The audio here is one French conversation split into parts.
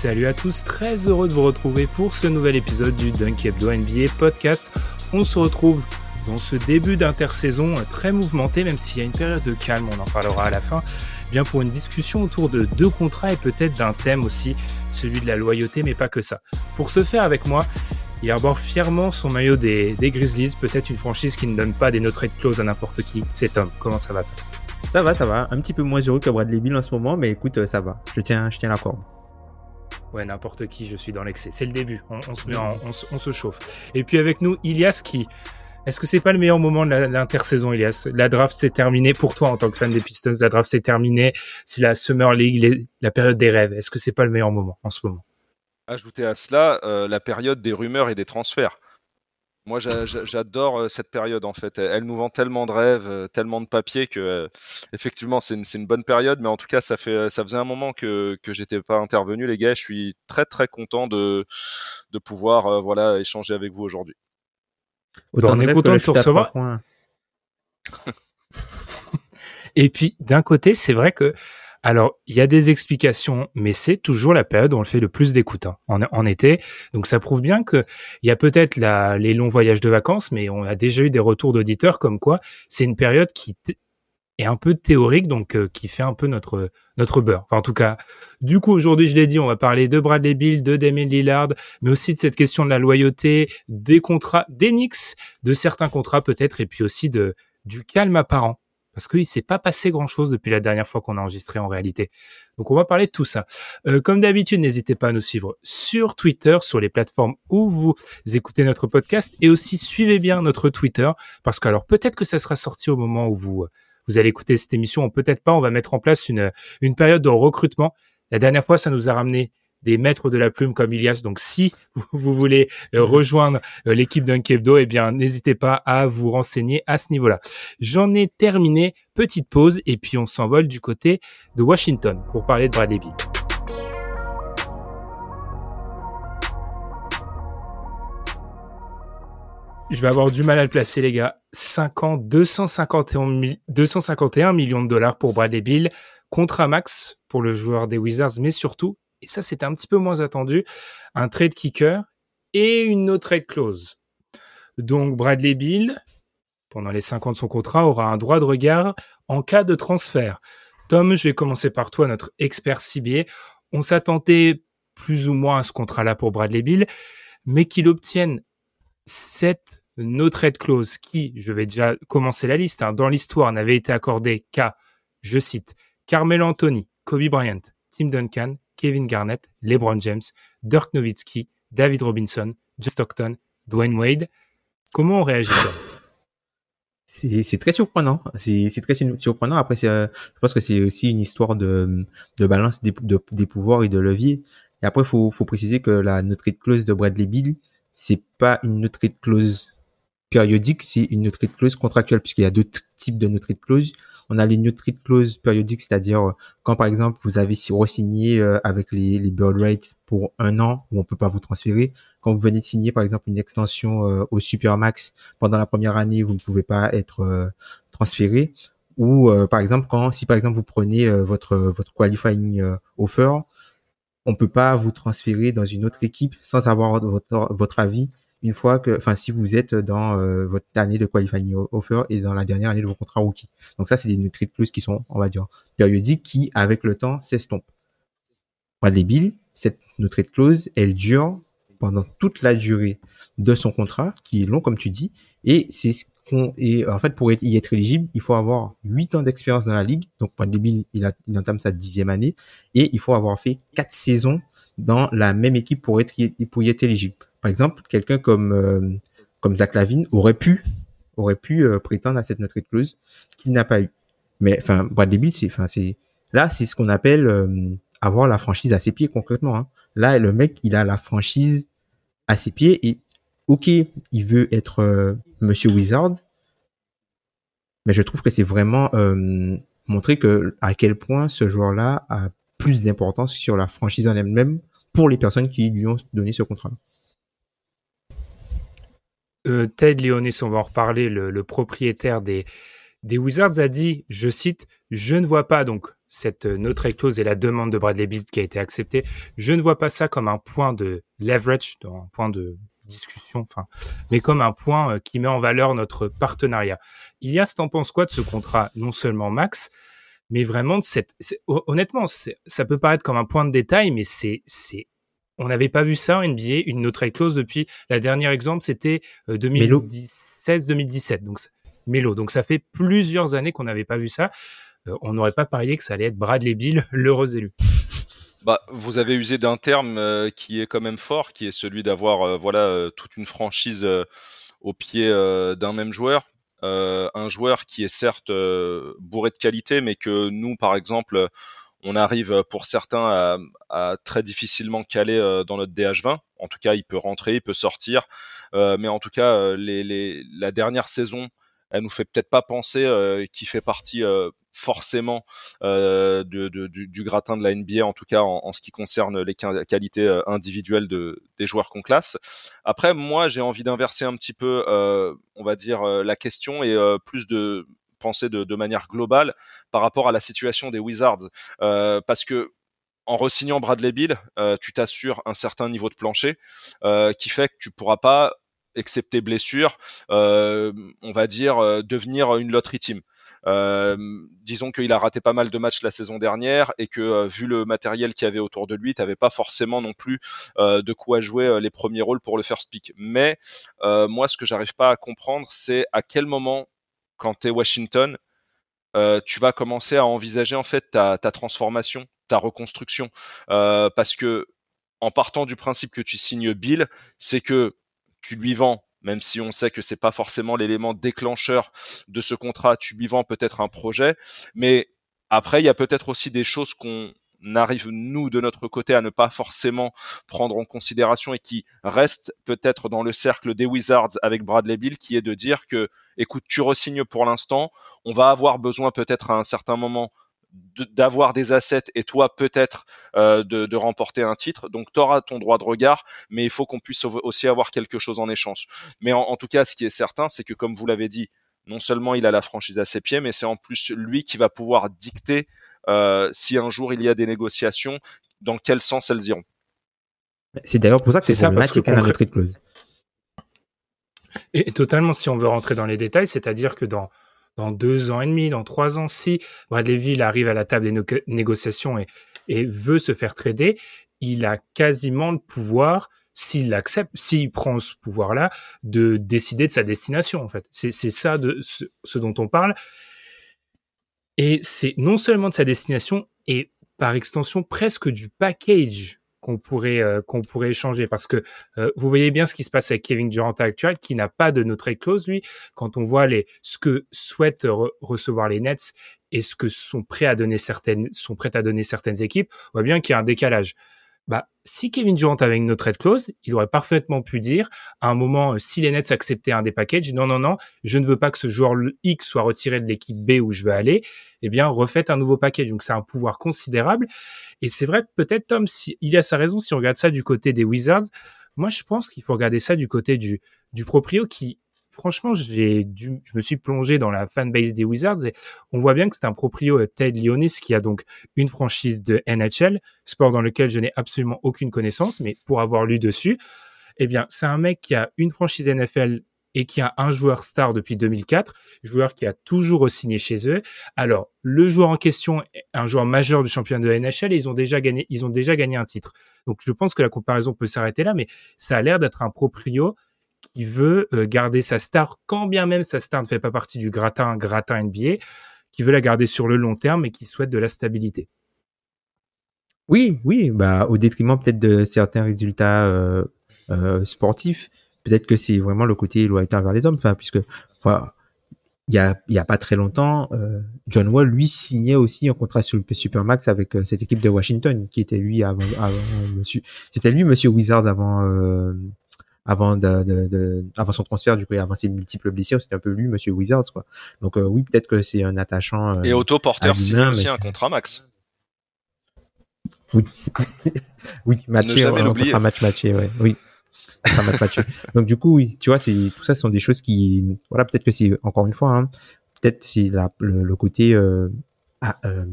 Salut à tous, très heureux de vous retrouver pour ce nouvel épisode du Dunk Hebdo NBA podcast. On se retrouve dans ce début d'intersaison très mouvementé, même s'il y a une période de calme, on en parlera à la fin, bien pour une discussion autour de deux contrats et peut-être d'un thème aussi, celui de la loyauté, mais pas que ça. Pour ce faire avec moi, il arbore fièrement son maillot des, Grizzlies, peut-être une franchise qui ne donne pas des no trade clause à n'importe qui. C'est Tom, comment ça va Ça va, ça va. Un petit peu moins heureux que Bradley Bill en ce moment, mais écoute, ça va. Je tiens, je tiens la corde. Ouais, n'importe qui, je suis dans l'excès. C'est le début, on, on se met en- on, se- on se chauffe. Et puis avec nous, Ilias qui... Est-ce que c'est pas le meilleur moment de l'intersaison, Ilias? La draft s'est terminée, pour toi en tant que fan des Pistons, la draft s'est terminée, c'est la Summer League, les- la période des rêves. Est-ce que c'est pas le meilleur moment en ce moment? Ajouter à cela euh, la période des rumeurs et des transferts. Moi, j'a- j'a- j'adore euh, cette période en fait. Elle nous vend tellement de rêves, euh, tellement de papiers que euh, effectivement, c'est une, bonne période. Mais en tout cas, ça fait, ça faisait un moment que que j'étais pas intervenu, les gars. Je suis très très content de de pouvoir euh, voilà échanger avec vous aujourd'hui. Autant est content de le te recevoir. Et puis, d'un côté, c'est vrai que, alors, il y a des explications, mais c'est toujours la période où on le fait le plus d'écoute hein, en, été. Donc, ça prouve bien que il y a peut-être les longs voyages de vacances, mais on a déjà eu des retours d'auditeurs comme quoi c'est une période qui est un peu théorique, donc euh, qui fait un peu notre notre beurre. Enfin, en tout cas, du coup, aujourd'hui, je l'ai dit, on va parler de Bradley Bill, de Damien Lillard, mais aussi de cette question de la loyauté, des contrats, des Knicks, de certains contrats peut-être, et puis aussi de du calme apparent parce qu'il s'est pas passé grand chose depuis la dernière fois qu'on a enregistré en réalité. Donc on va parler de tout ça. Euh, comme d'habitude, n'hésitez pas à nous suivre sur Twitter, sur les plateformes où vous écoutez notre podcast, et aussi suivez bien notre Twitter, parce que alors peut-être que ça sera sorti au moment où vous vous allez écouter cette émission, peut-être pas. On va mettre en place une une période de recrutement. La dernière fois, ça nous a ramené des maîtres de la plume comme Ilias. Donc si vous voulez euh, rejoindre euh, l'équipe d'un Kebdo, eh bien n'hésitez pas à vous renseigner à ce niveau-là. J'en ai terminé, petite pause, et puis on s'envole du côté de Washington pour parler de Bradley Bill. Je vais avoir du mal à le placer, les gars. 5 ans, 251, mi- 251 millions de dollars pour Bradley Bill, contrat max pour le joueur des Wizards, mais surtout, et ça c'était un petit peu moins attendu, un trade kicker et une no trade clause. Donc Bradley Bill, pendant les 5 ans de son contrat, aura un droit de regard en cas de transfert. Tom, je vais commencer par toi, notre expert cibier. On s'attendait plus ou moins à ce contrat-là pour Bradley Bill, mais qu'il obtienne cette no trade clause qui, je vais déjà commencer la liste, hein, dans l'histoire n'avait été accordée qu'à, je cite, Carmelo Anthony, Kobe Bryant, Tim Duncan, Kevin Garnett, LeBron James, Dirk Nowitzki, David Robinson, John Stockton, Dwayne Wade. Comment on réagit C'est très surprenant. C'est très sur- surprenant. Après, euh, je pense que c'est aussi une histoire de, balance des, de- des pouvoirs et de levier. Et après, faut, faut préciser que la no trade clause de Bradley Bill, c'est pas une no trade clause périodique, c'est une no trade clause contractuelle, puisqu'il y a deux types de no trade clause. On a les no trade clause périodiques, c'est-à-dire euh, quand par exemple vous avez si- re-signé euh, avec les, les bird rates pour un an où on peut pas vous transférer. Quand vous venez de signer par exemple une extension euh, au Supermax pendant la première année, vous ne pouvez pas être transféré. Ou par exemple quand si par exemple vous prenez votre votre qualifying offer, on peut pas vous transférer dans une autre équipe sans avoir votre votre avis une fois que, enfin, si vous êtes dans euh, votre année de qualifying offer et dans la dernière année de vos contrats rookie. Donc ça, c'est des trade clauses qui sont, on va dire, périodiques qui, avec le temps, s'estompent. Bradley Bill, cette trade clause, elle dure pendant toute la durée de son contrat, qui est long, comme tu dis, et c'est ce et en fait, pour y être éligible, il faut avoir 8 ans d'expérience dans la ligue. Donc, Bradley Bill, il, il entame sa dixième année. Et il faut avoir fait 4 saisons dans la même équipe pour, être, pour y être éligible. Par exemple, quelqu'un comme, euh, comme Zach Lavine aurait pu, aurait pu euh, prétendre à cette notre clause qu'il n'a pas eu. Mais enfin, Bradley Bill, c'est, enfin, c'est là, c'est ce qu'on appelle euh, avoir la franchise à ses pieds concrètement. Hein. Là, le mec, il a la franchise à ses pieds et ok, il veut être euh, Monsieur Wizard, mais je trouve que c'est vraiment euh, montrer que à quel point ce joueur-là a plus d'importance sur la franchise en elle-même pour les personnes qui lui ont donné ce contrat. Euh, Ted Leonis, on va en reparler, le, propriétaire des, Wizards a dit, je cite, je ne vois pas donc cette notre clause et la demande de Bradley Beal qui a été acceptée, je ne vois pas ça comme un point de leverage, un point de discussion, mais comme un point euh, qui met en valeur notre partenariat. Ilias, t'en penses quoi de ce contrat Non seulement max, mais vraiment de cette. Honnêtement, ça peut paraître comme un point de détail, mais c'est on n'avait pas vu ça en NBA, une autre clause depuis la dernière exemple, c'était 2016-2017. Euh, donc Melo. Donc ça fait plusieurs années qu'on n'avait pas vu ça. Euh, on n'aurait pas parié que ça allait être Bradley Bill, l'heureux élu. Bah, vous avez usé d'un terme euh, qui est quand même fort, qui est celui d'avoir euh, voilà euh, toute une franchise au pied d'un même joueur, un joueur qui est certes bourré de qualité, mais que nous, par exemple, on arrive pour certains à, très difficilement caler dans notre DH20. En tout cas, il peut rentrer, il peut sortir, mais en tout cas, les, la dernière saison, elle nous fait peut-être pas penser qu'il fait partie forcément euh, de, du, gratin de la NBA, en tout cas en, ce qui concerne les qualités euh, individuelles de, des joueurs qu'on classe. Après, moi, j'ai envie d'inverser un petit peu, euh, on va dire, la question et plus de penser de, manière globale par rapport à la situation des Wizards, parce que en resignant Bradley Bill, tu t'assures un certain niveau de plancher qui fait que tu pourras pas excepté blessure, on va dire devenir une lottery team. Euh, disons qu'il a raté pas mal de matchs la saison dernière et que euh, vu le matériel qu'il y avait autour de lui, t'avais pas forcément non plus euh, de quoi jouer les premiers rôles pour le first pick. Mais moi, ce que j'arrive pas à comprendre, c'est à quel moment, quand t'es Washington, tu vas commencer à envisager en fait ta, transformation, ta reconstruction, parce que en partant du principe que tu signes Bill, c'est que tu lui vends même si on sait que c'est pas forcément l'élément déclencheur de ce contrat, tu lui vends peut-être un projet, mais après il y a peut-être aussi des choses qu'on arrive nous de notre côté à ne pas forcément prendre en considération et qui restent peut-être dans le cercle des Wizards avec Bradley Bill qui est de dire que écoute tu resignes pour l'instant on va avoir besoin peut-être à un certain moment d'avoir des assets et toi peut-être euh, de, remporter un titre. Donc tu auras ton droit de regard, mais il faut qu'on puisse aussi avoir quelque chose en échange. Mais en, tout cas, ce qui est certain, c'est que comme vous l'avez dit, non seulement il a la franchise à ses pieds, mais c'est en plus lui qui va pouvoir dicter si un jour il y a des négociations, dans quel sens elles iront? C'est d'ailleurs pour ça que c'est problématique à la retraite clause. Et totalement, si on veut rentrer dans les détails, c'est-à-dire que dans dans deux ans et demi, dans trois ans, si Bradley Bill arrive à la table des négociations et, et veut se faire trader, il a quasiment le pouvoir, s'il l'accepte, s'il prend ce pouvoir-là, de décider de sa destination, en fait. C'est ça de ce, ce, dont on parle. Et c'est non seulement de sa destination, et par extension presque du package qu'on pourrait euh, qu'on pourrait échanger. Parce que euh, vous voyez bien ce qui se passe avec Kevin Durant actuel qui n'a pas de no clause lui. Quand on voit les ce que souhaitent recevoir les Nets et ce que sont prêts à donner certaines sont prêtes à donner certaines équipes on voit bien qu'il y a un décalage bah, si Kevin Durant avait une no trade clause, il aurait parfaitement pu dire à un moment, euh, si les Nets acceptaient un des packages, non, non, non, je ne veux pas que ce joueur X soit retiré de l'équipe B où je veux aller, eh bien, refaites un nouveau package. Donc, c'est un pouvoir considérable. Et c'est vrai, peut-être, Tom, si, il a sa raison si on regarde ça du côté des Wizards. Moi, je pense qu'il faut regarder ça du côté du, du proprio qui franchement, je me suis plongé dans la fanbase des Wizards et on voit bien que c'est un proprio euh, Ted Leonis qui a donc une franchise de NHL, sport dans lequel je n'ai absolument aucune connaissance, mais pour avoir lu dessus, eh bien, c'est un mec qui a une franchise NFL et qui a un joueur star depuis 2004, joueur qui a toujours signé chez eux. Alors, le joueur en question est un joueur majeur du championnat de NHL et ils ont déjà gagné, ils ont déjà gagné un titre. Donc, je pense que la comparaison peut s'arrêter là, mais ça a l'air d'être un proprio qui veut euh, garder sa star, quand bien même sa star ne fait pas partie du gratin, gratin NBA, qui veut la garder sur le long terme et qui souhaite de la stabilité. Oui, oui, bah au détriment peut-être de certains résultats euh, euh, sportifs. Peut-être que c'est vraiment le côté loyauté envers les hommes. Enfin, puisque il y a, y a pas très longtemps, John Wall lui signait aussi un contrat sur le Supermax avec cette équipe de Washington qui était lui avant, monsieur, c'était lui Monsieur Wizard avant avant de, de, de, avant son transfert du coup avant ses multiples blessures c'était un peu lui Monsieur Wizards quoi donc euh, oui peut-être que c'est un attachant et Otto Porter signe aussi un contrat max oui, oui, matché, un match matché, ouais. Oui. match matché. Donc du coup, oui, tu vois, c'est tout ça, ce sont des choses qui, voilà, peut-être que c'est encore une fois, hein, peut-être c'est le, le, côté euh, à, euh,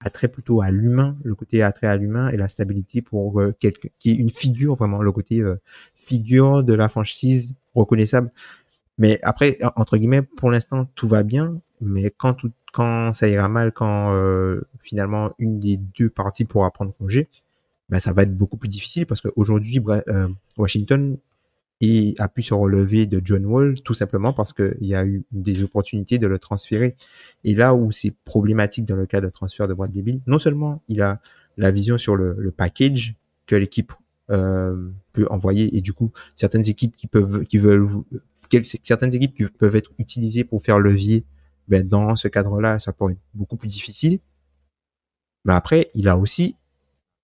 attrait plutôt à l'humain, le côté attrait à l'humain et la stabilité pour euh, quelque, qui est une figure vraiment, le côté euh, figure de la franchise reconnaissable. Mais après, entre guillemets, pour l'instant, tout va bien. Mais quand tout, quand ça ira mal, quand euh, finalement une des deux parties pourra prendre congé, ben, ça va être beaucoup plus difficile parce qu'aujourd'hui, euh, Washington a pu se relever de John Wall tout simplement parce qu'il y a eu des opportunités de le transférer. Et là où c'est problématique dans le cas de transfert de Bradley Bill, non seulement il a la vision sur le, le package que l'équipe euh, peut envoyer et du coup certaines équipes qui peuvent qui veulent certaines équipes qui peuvent être utilisées pour faire levier ben, dans ce cadre-là, ça pourrait être beaucoup plus difficile. Mais après, il a aussi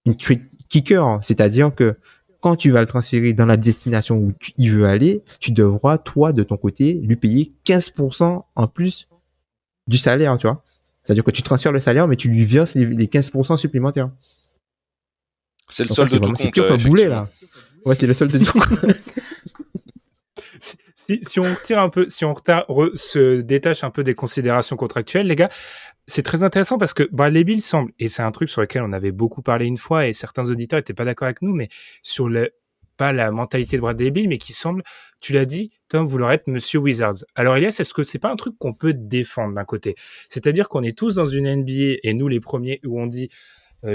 une kicker, c'est-à-dire que quand tu vas le transférer dans la destination où tu, il veut aller, tu devras, toi, de ton côté, lui payer 15% en plus du salaire, tu vois. C'est-à-dire que tu transfères le salaire, mais tu lui verses les, 15% supplémentaires. C'est le solde de tout compte. C'est là. Ouais, c'est le solde de tout compte. Si, on tire un peu, si on se détache un peu des considérations contractuelles, les gars, c'est très intéressant parce que Bradley Bill semble, et c'est un truc sur lequel on avait beaucoup parlé une fois, et certains auditeurs étaient pas d'accord avec nous, mais sur le, pas la mentalité de Bradley Bill, mais qui semble, tu l'as dit, Tom, vouloir être Monsieur Wizards. Alors Elias, est-ce que c'est pas un truc qu'on peut défendre d'un côté? C'est-à-dire qu'on est tous dans une NBA, et nous les premiers, où on dit,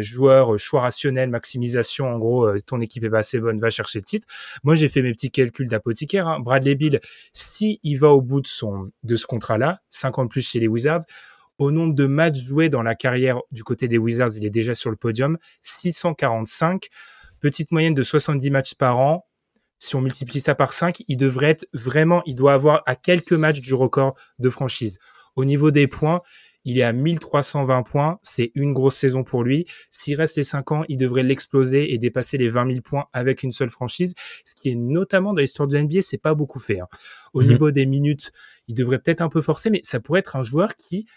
joueur, euh, choix rationnel, maximisation, en gros, euh, ton équipe est pas assez bonne, va chercher le titre. Moi, j'ai fait mes petits calculs d'apothicaire. Hein. Bradley Bill, si il va au bout de son de ce contrat-là, 50 plus chez les Wizards, au nombre de matchs joués dans la carrière du côté des Wizards, il est déjà sur le podium, 645, petite moyenne de 70 matchs par an. Si on multiplie ça par 5, il devrait être vraiment, il doit avoir à quelques matchs du record de franchise. Au niveau des points, il est à 1320 points. C'est une grosse saison pour lui. S'il reste les 5 ans, il devrait l'exploser et dépasser les 20 000 points avec une seule franchise. Ce qui est notamment dans l'histoire de l'NBA, c'est pas beaucoup fait. Hein. Au mhm. niveau des minutes, il devrait peut-être un peu forcer, mais ça pourrait être un joueur qui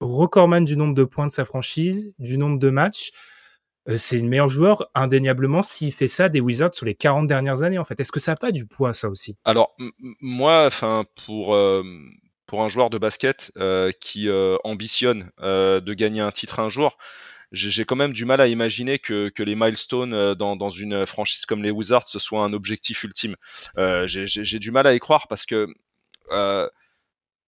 recordman du nombre de points de sa franchise, du nombre de matchs. Euh, c'est le meilleur joueur indéniablement s'il fait ça des Wizards sur les 40 dernières années en fait. Est-ce que ça n'a pas du poids ça aussi? Alors moi, enfin pour euh, pour un joueur de basket euh, qui euh, ambitionne euh, de gagner un titre un jour, j'ai quand même du mal à imaginer que, les milestones dans, dans une franchise comme les Wizards ce soit un objectif ultime. j'ai du mal à y croire parce que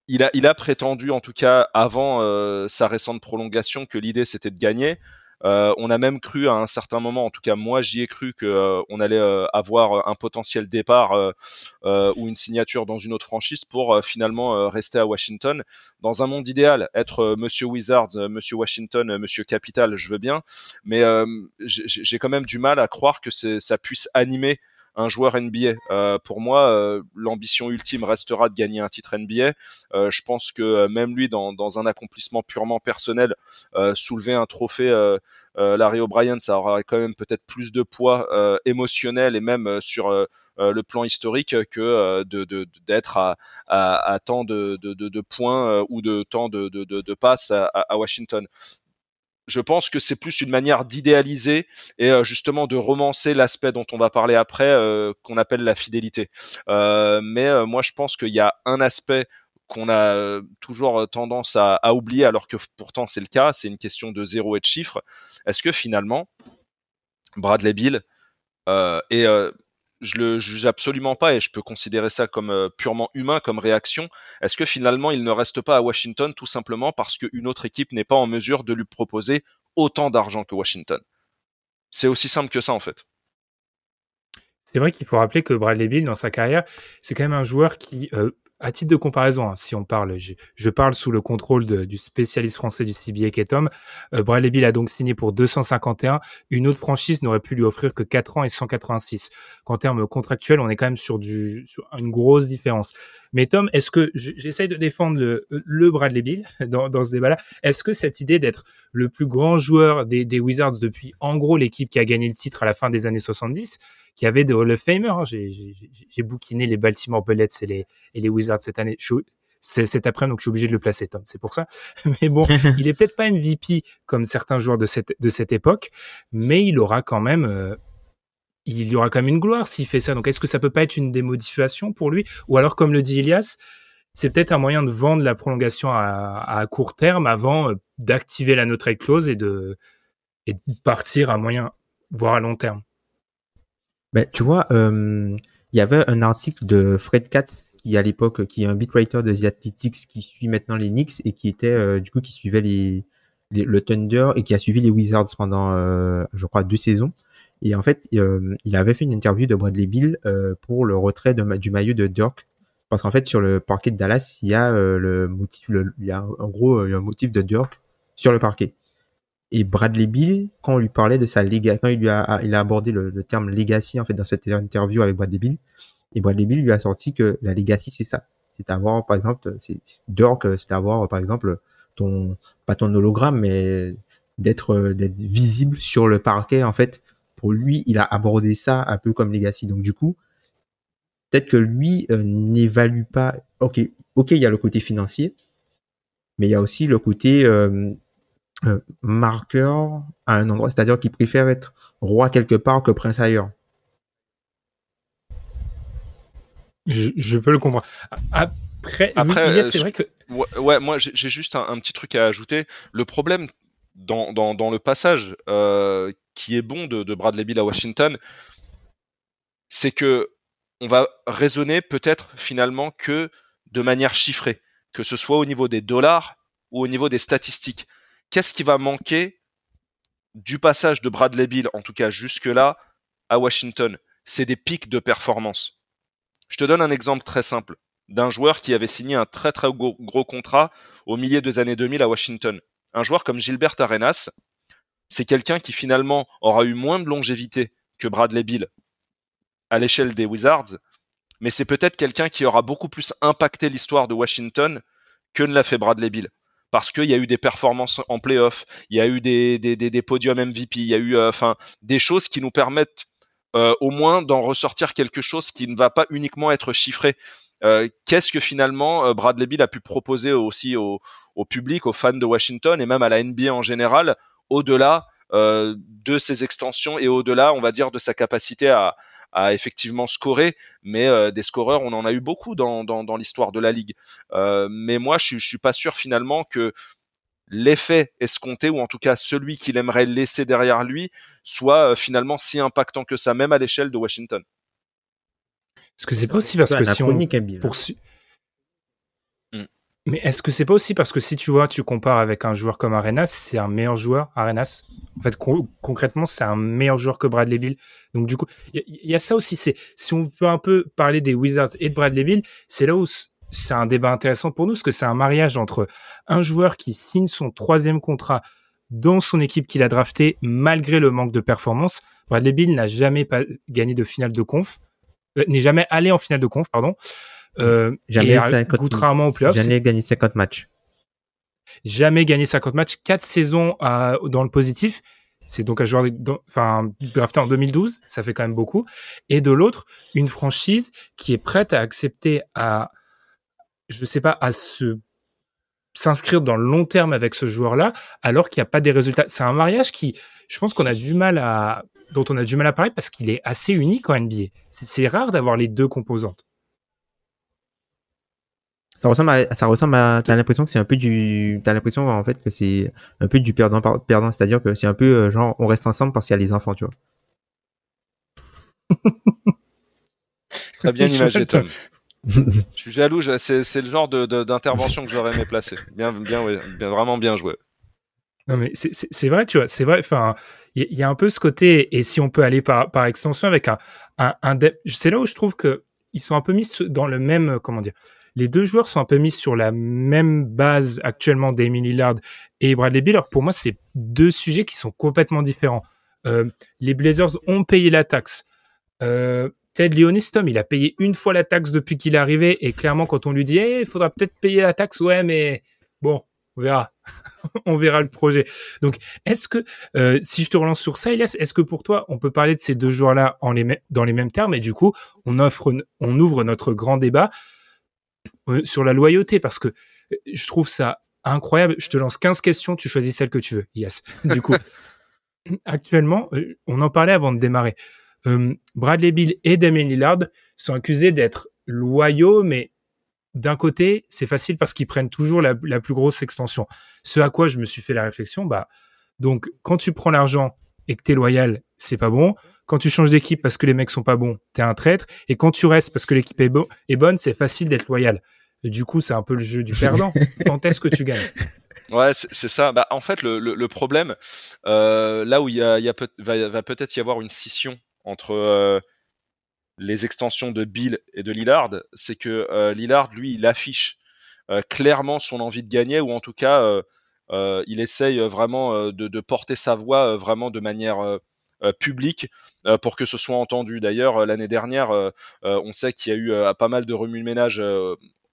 il a, il a prétendu, en tout cas avant sa récente prolongation, que l'idée c'était de gagner. Euh, on a même cru à un certain moment, en tout cas moi j'y ai cru que euh, on allait euh, avoir un potentiel départ ou une signature dans une autre franchise pour finalement rester à Washington. Dans un monde idéal, être Monsieur Wizards, Monsieur Washington, Monsieur Capital, je veux bien, mais j'ai quand même du mal à croire que ça puisse animer un joueur NBA. Euh, pour moi, euh, l'ambition ultime restera de gagner un titre NBA. Euh, je pense que même lui, dans, un accomplissement purement personnel, soulever un trophée Larry O'Brien, ça aura quand même peut-être plus de poids émotionnel et même sur le plan historique que d'être à, tant de, points ou de temps de, de, passes à Washington je pense que c'est plus une manière d'idéaliser et euh, justement de romancer l'aspect dont on va parler après, euh, qu'on appelle la fidélité. Euh, mais moi, je pense qu'il y a un aspect qu'on a toujours tendance à, à, oublier, alors que pourtant c'est le cas. C'est une question de zéro et de chiffres. Est-ce que finalement, Bradley Bill est je le juge absolument pas et je peux considérer ça comme euh, purement humain comme réaction. Est-ce que finalement il ne reste pas à Washington tout simplement parce qu'une autre équipe n'est pas en mesure de lui proposer autant d'argent que Washington? C'est aussi simple que ça en fait. c'est vrai qu'il faut rappeler que Bradley Bill, dans sa carrière, c'est quand même un joueur qui, euh, à titre de comparaison, hein, si on parle, je, parle sous le contrôle du spécialiste français du CBA qui est Tom, euh, Bradley Bill a donc signé pour 251. Une autre franchise n'aurait pu lui offrir que 4 ans et 186. Qu'en termes contractuels, on est quand même sur, une grosse différence. Mais Tom, est-ce que j'essaye de défendre le, le Bradley Bill dans, dans ce débat-là Est-ce que cette idée d'être le plus grand joueur des, des Wizards depuis, en gros, l'équipe qui a gagné le titre à la fin des années 70, qui avait des Hall of Famer. Hein. J'ai bouquiné les Baltimore Bullets et les, et les Wizards cette année. C'est cet après-midi, donc je suis obligé de le placer, Tom. C'est pour ça. Mais bon, il est peut-être pas MVP comme certains joueurs de cette, de cette époque, mais il aura quand même, euh, il y aura quand même une gloire s'il fait ça. Donc, est-ce que ça peut pas être une démodification pour lui? Ou alors, comme le dit Elias, c'est peut-être un moyen de vendre la prolongation à, à court terme avant euh, d'activer la no trade clause et de, et de partir à moyen, voire à long terme. Ben, tu vois, euh, il y avait un article de Fred Katz qui à l'époque qui est un beatwriter de The Athletics qui suit maintenant les Knicks et qui était euh, du coup qui suivait les, le Thunder et qui a suivi les Wizards pendant euh, je crois deux saisons. Et en fait il avait fait une interview de Bradley Bill pour le retrait du maillot de Dirk. Parce qu'en fait sur le parquet de Dallas il y a le motif le, il y a en gros il y a un motif de Dirk sur le parquet et Bradley Bill, quand on lui parlait de sa legacy, quand il lui a, il a abordé le, terme legacy en fait dans cette interview avec Bradley Bill, et Bradley Bill lui a sorti que la legacy c'est ça, c'est avoir par exemple, c'est Dirk, c'est avoir par exemple ton pas ton hologramme, mais d'être d'être visible sur le parquet en fait. Pour lui, il a abordé ça un peu comme legacy. Donc du coup, peut-être que lui euh, n'évalue pas. Ok, ok, il y a le côté financier, mais il y a aussi le côté euh, euh, marqueur à un endroit, c'est-à-dire qu'il préfère être roi quelque part que prince ailleurs. Je, peux le comprendre. Après, Après c'est vrai que. Ouais, moi j'ai juste un, petit truc à ajouter. Le problème dans, dans, le passage euh, qui est bon de, de Bradley Bill à Washington, c'est que on va raisonner peut-être finalement que de manière chiffrée, que ce soit au niveau des dollars ou au niveau des statistiques qu'est-ce qui va manquer du passage de Bradley Bill, en tout cas jusque-là, à Washington? C'est des pics de performance. Je te donne un exemple très simple d'un joueur qui avait signé un très très gros, contrat au milieu des années 2000 à Washington. Un joueur comme Gilbert Arenas, c'est quelqu'un qui finalement aura eu moins de longévité que Bradley Bill à l'échelle des Wizards, mais c'est peut-être quelqu'un qui aura beaucoup plus impacté l'histoire de Washington que ne l'a fait Bradley Bill parce qu'il y a eu des performances en playoff, il y a eu des, des, des, podiums MVP, il y a eu euh, enfin des choses qui nous permettent euh, au moins d'en ressortir quelque chose qui ne va pas uniquement être chiffré. Euh, Qu'est-ce que finalement euh, Bradley Bill a pu proposer aussi au, au, public, aux fans de Washington et même à la NBA en général, au-delà de ses extensions et au-delà, on va dire, de sa capacité à, à effectivement scorer, mais euh, des scoreurs, on en a eu beaucoup dans, dans, dans l'histoire de la ligue. Euh, mais moi, je, je suis pas sûr finalement que l'effet escompté, ou en tout cas celui qu'il aimerait laisser derrière lui, soit euh, finalement si impactant que ça, même à l'échelle de Washington. Est-ce que c'est pas aussi parce que si on poursuit... Mais est-ce que c'est pas aussi parce que si tu vois, tu compares avec un joueur comme Arenas, c'est un meilleur joueur, Arenas? En fait, concrètement, c'est un meilleur joueur que Bradley Bill. Donc du coup, il y, a ça aussi. C'est si on peut un peu parler des Wizards et de Bradley Bill, c'est là où c'est un débat intéressant pour nous, parce que c'est un mariage entre un joueur qui signe son troisième contrat dans son équipe qu'il a drafté malgré le manque de performance. Bradley Bill n'a jamais pas gagné de finale de conf, euh, n'est jamais allé en finale de conf, pardon. Euh, jamais, 50, rarement jamais gagné 50 matchs. Jamais gagné 50 matchs, 4 saisons dans le positif. C'est donc un joueur enfin, drafté en 2012, ça fait quand même beaucoup. Et de l'autre, une franchise qui est prête à accepter à, je sais pas, à se s'inscrire dans le long terme avec ce joueur-là, alors qu'il n'y a pas des résultats. C'est un mariage qui, je pense qu'on a du mal à, dont on a du mal à parler parce qu'il est assez unique en NBA. C'est rare d'avoir les deux composantes ça ressemble à, ça ressemble à, t'as l'impression que c'est un peu du, t'as l'impression en fait que c'est un peu du perdant perdant, c'est-à-dire que c'est un peu euh, genre on reste ensemble parce qu'il y a les enfants, tu vois. Très bien imagé, Tom. Je suis jaloux, c'est, c'est le genre de, d'intervention que j'aurais aimé placer. Bien, bien, bien, vraiment bien joué. Non mais c'est vrai, tu vois, c'est vrai. Enfin, il y, a un peu ce côté, et si on peut aller par, par extension avec un, un, un c'est là où je trouve que ils sont un peu mis dans le même, comment dire, les deux joueurs sont un peu mis sur la même base actuellement Damien Lillard et Bradley Beal. Pour moi, c'est deux sujets qui sont complètement différents. Euh, les Blazers ont payé la taxe. Euh, Ted Leonis, Tom, il a payé une fois la taxe depuis qu'il est arrivé et clairement quand on lui dit, eh, il faudra peut-être payer la taxe, ouais, mais bon, on verra. on verra le projet. Donc, est-ce que, euh, si je te relance sur ça, Elias, est-ce que pour toi, on peut parler de ces deux joueurs-là dans les mêmes termes et du coup, on offre, on ouvre notre grand débat? Sur la loyauté parce que euh, je trouve ça incroyable. Je te lance 15 questions, tu choisis celle que tu veux. Yes. Du coup, actuellement, on en parlait avant de démarrer. Bradley Bill et Damien Lillard sont accusés d'être loyaux, mais d'un côté, c'est facile parce qu'ils prennent toujours la, plus grosse extension. Ce à quoi je me suis fait la réflexion, bah, donc, quand tu prends l'argent et que t'es loyal, c'est pas bon. Quand tu changes d'équipe parce que les mecs sont pas bons, t'es un traître. Et quand tu restes parce que l'équipe est, est bonne, c'est facile d'être loyal. du coup, c'est un peu le jeu du perdant. quand est-ce que tu gagnes? Ouais, c'est ça. Bah, en fait, le, problème, euh, là où il y a, va, peut-être y avoir une scission entre euh, les extensions de Bill et de Lillard, c'est que euh, Lillard, lui, il affiche euh, clairement son envie de gagner, ou en tout cas, euh, il essaye vraiment de, porter sa voix vraiment de manière publique pour que ce soit entendu. D'ailleurs, l'année dernière, on sait qu'il y a eu pas mal de remue-ménage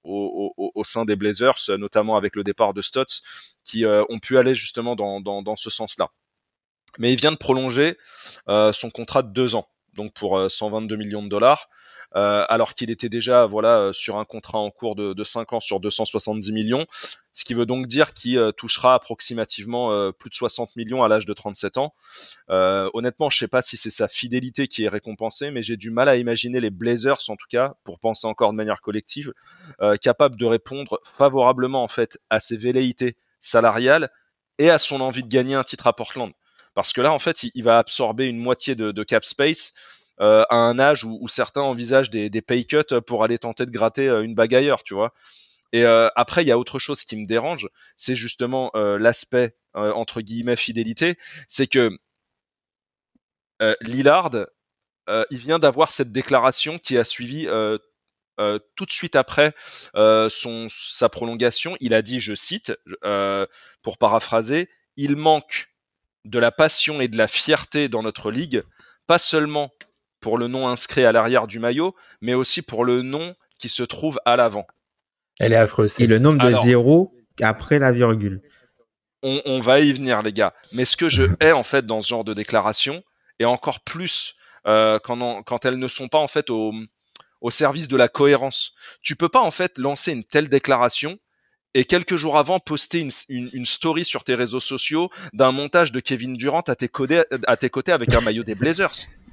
au, sein des Blazers, notamment avec le départ de Stotts, qui ont pu aller justement dans, ce sens-là. Mais il vient de prolonger son contrat de deux ans donc pour 122 euh, millions de dollars. Euh, alors qu'il était déjà voilà euh, sur un contrat en cours de, de 5 ans sur 270 millions, ce qui veut donc dire qu'il touchera approximativement plus de 60 millions à l'âge de 37 ans. honnêtement, je sais pas si c'est sa fidélité qui est récompensée, mais j'ai du mal à imaginer les Blazers en tout cas, pour penser encore de manière collective, capables de répondre favorablement en fait à ses velléités salariales et à son envie de gagner un titre à Portland parce que là en fait il, va absorber une moitié de, cap space euh, à un âge où, certains envisagent des, pay cuts pour aller tenter de gratter euh, une bague ailleurs, tu vois. Et euh, après, il y a autre chose qui me dérange, c'est justement l'aspect entre guillemets fidélité, c'est que Lillard, il vient d'avoir cette déclaration qui a suivi tout de suite après son sa prolongation. Il a dit, je cite, pour paraphraser, il manque de la passion et de la fierté dans notre ligue, pas seulement pour le nom inscrit à l'arrière du maillot, mais aussi pour le nom qui se trouve à l'avant. Elle est affreuse. Et le nombre de zéros après la virgule. On, va y venir, les gars. Mais ce que je hais en fait dans ce genre de déclaration, et encore plus euh, quand, quand, elles ne sont pas en fait au, au service de la cohérence. Tu peux pas en fait lancer une telle déclaration et quelques jours avant poster une, une, story sur tes réseaux sociaux d'un montage de Kevin Durant à tes, côtés, à tes côtés avec un maillot des Blazers.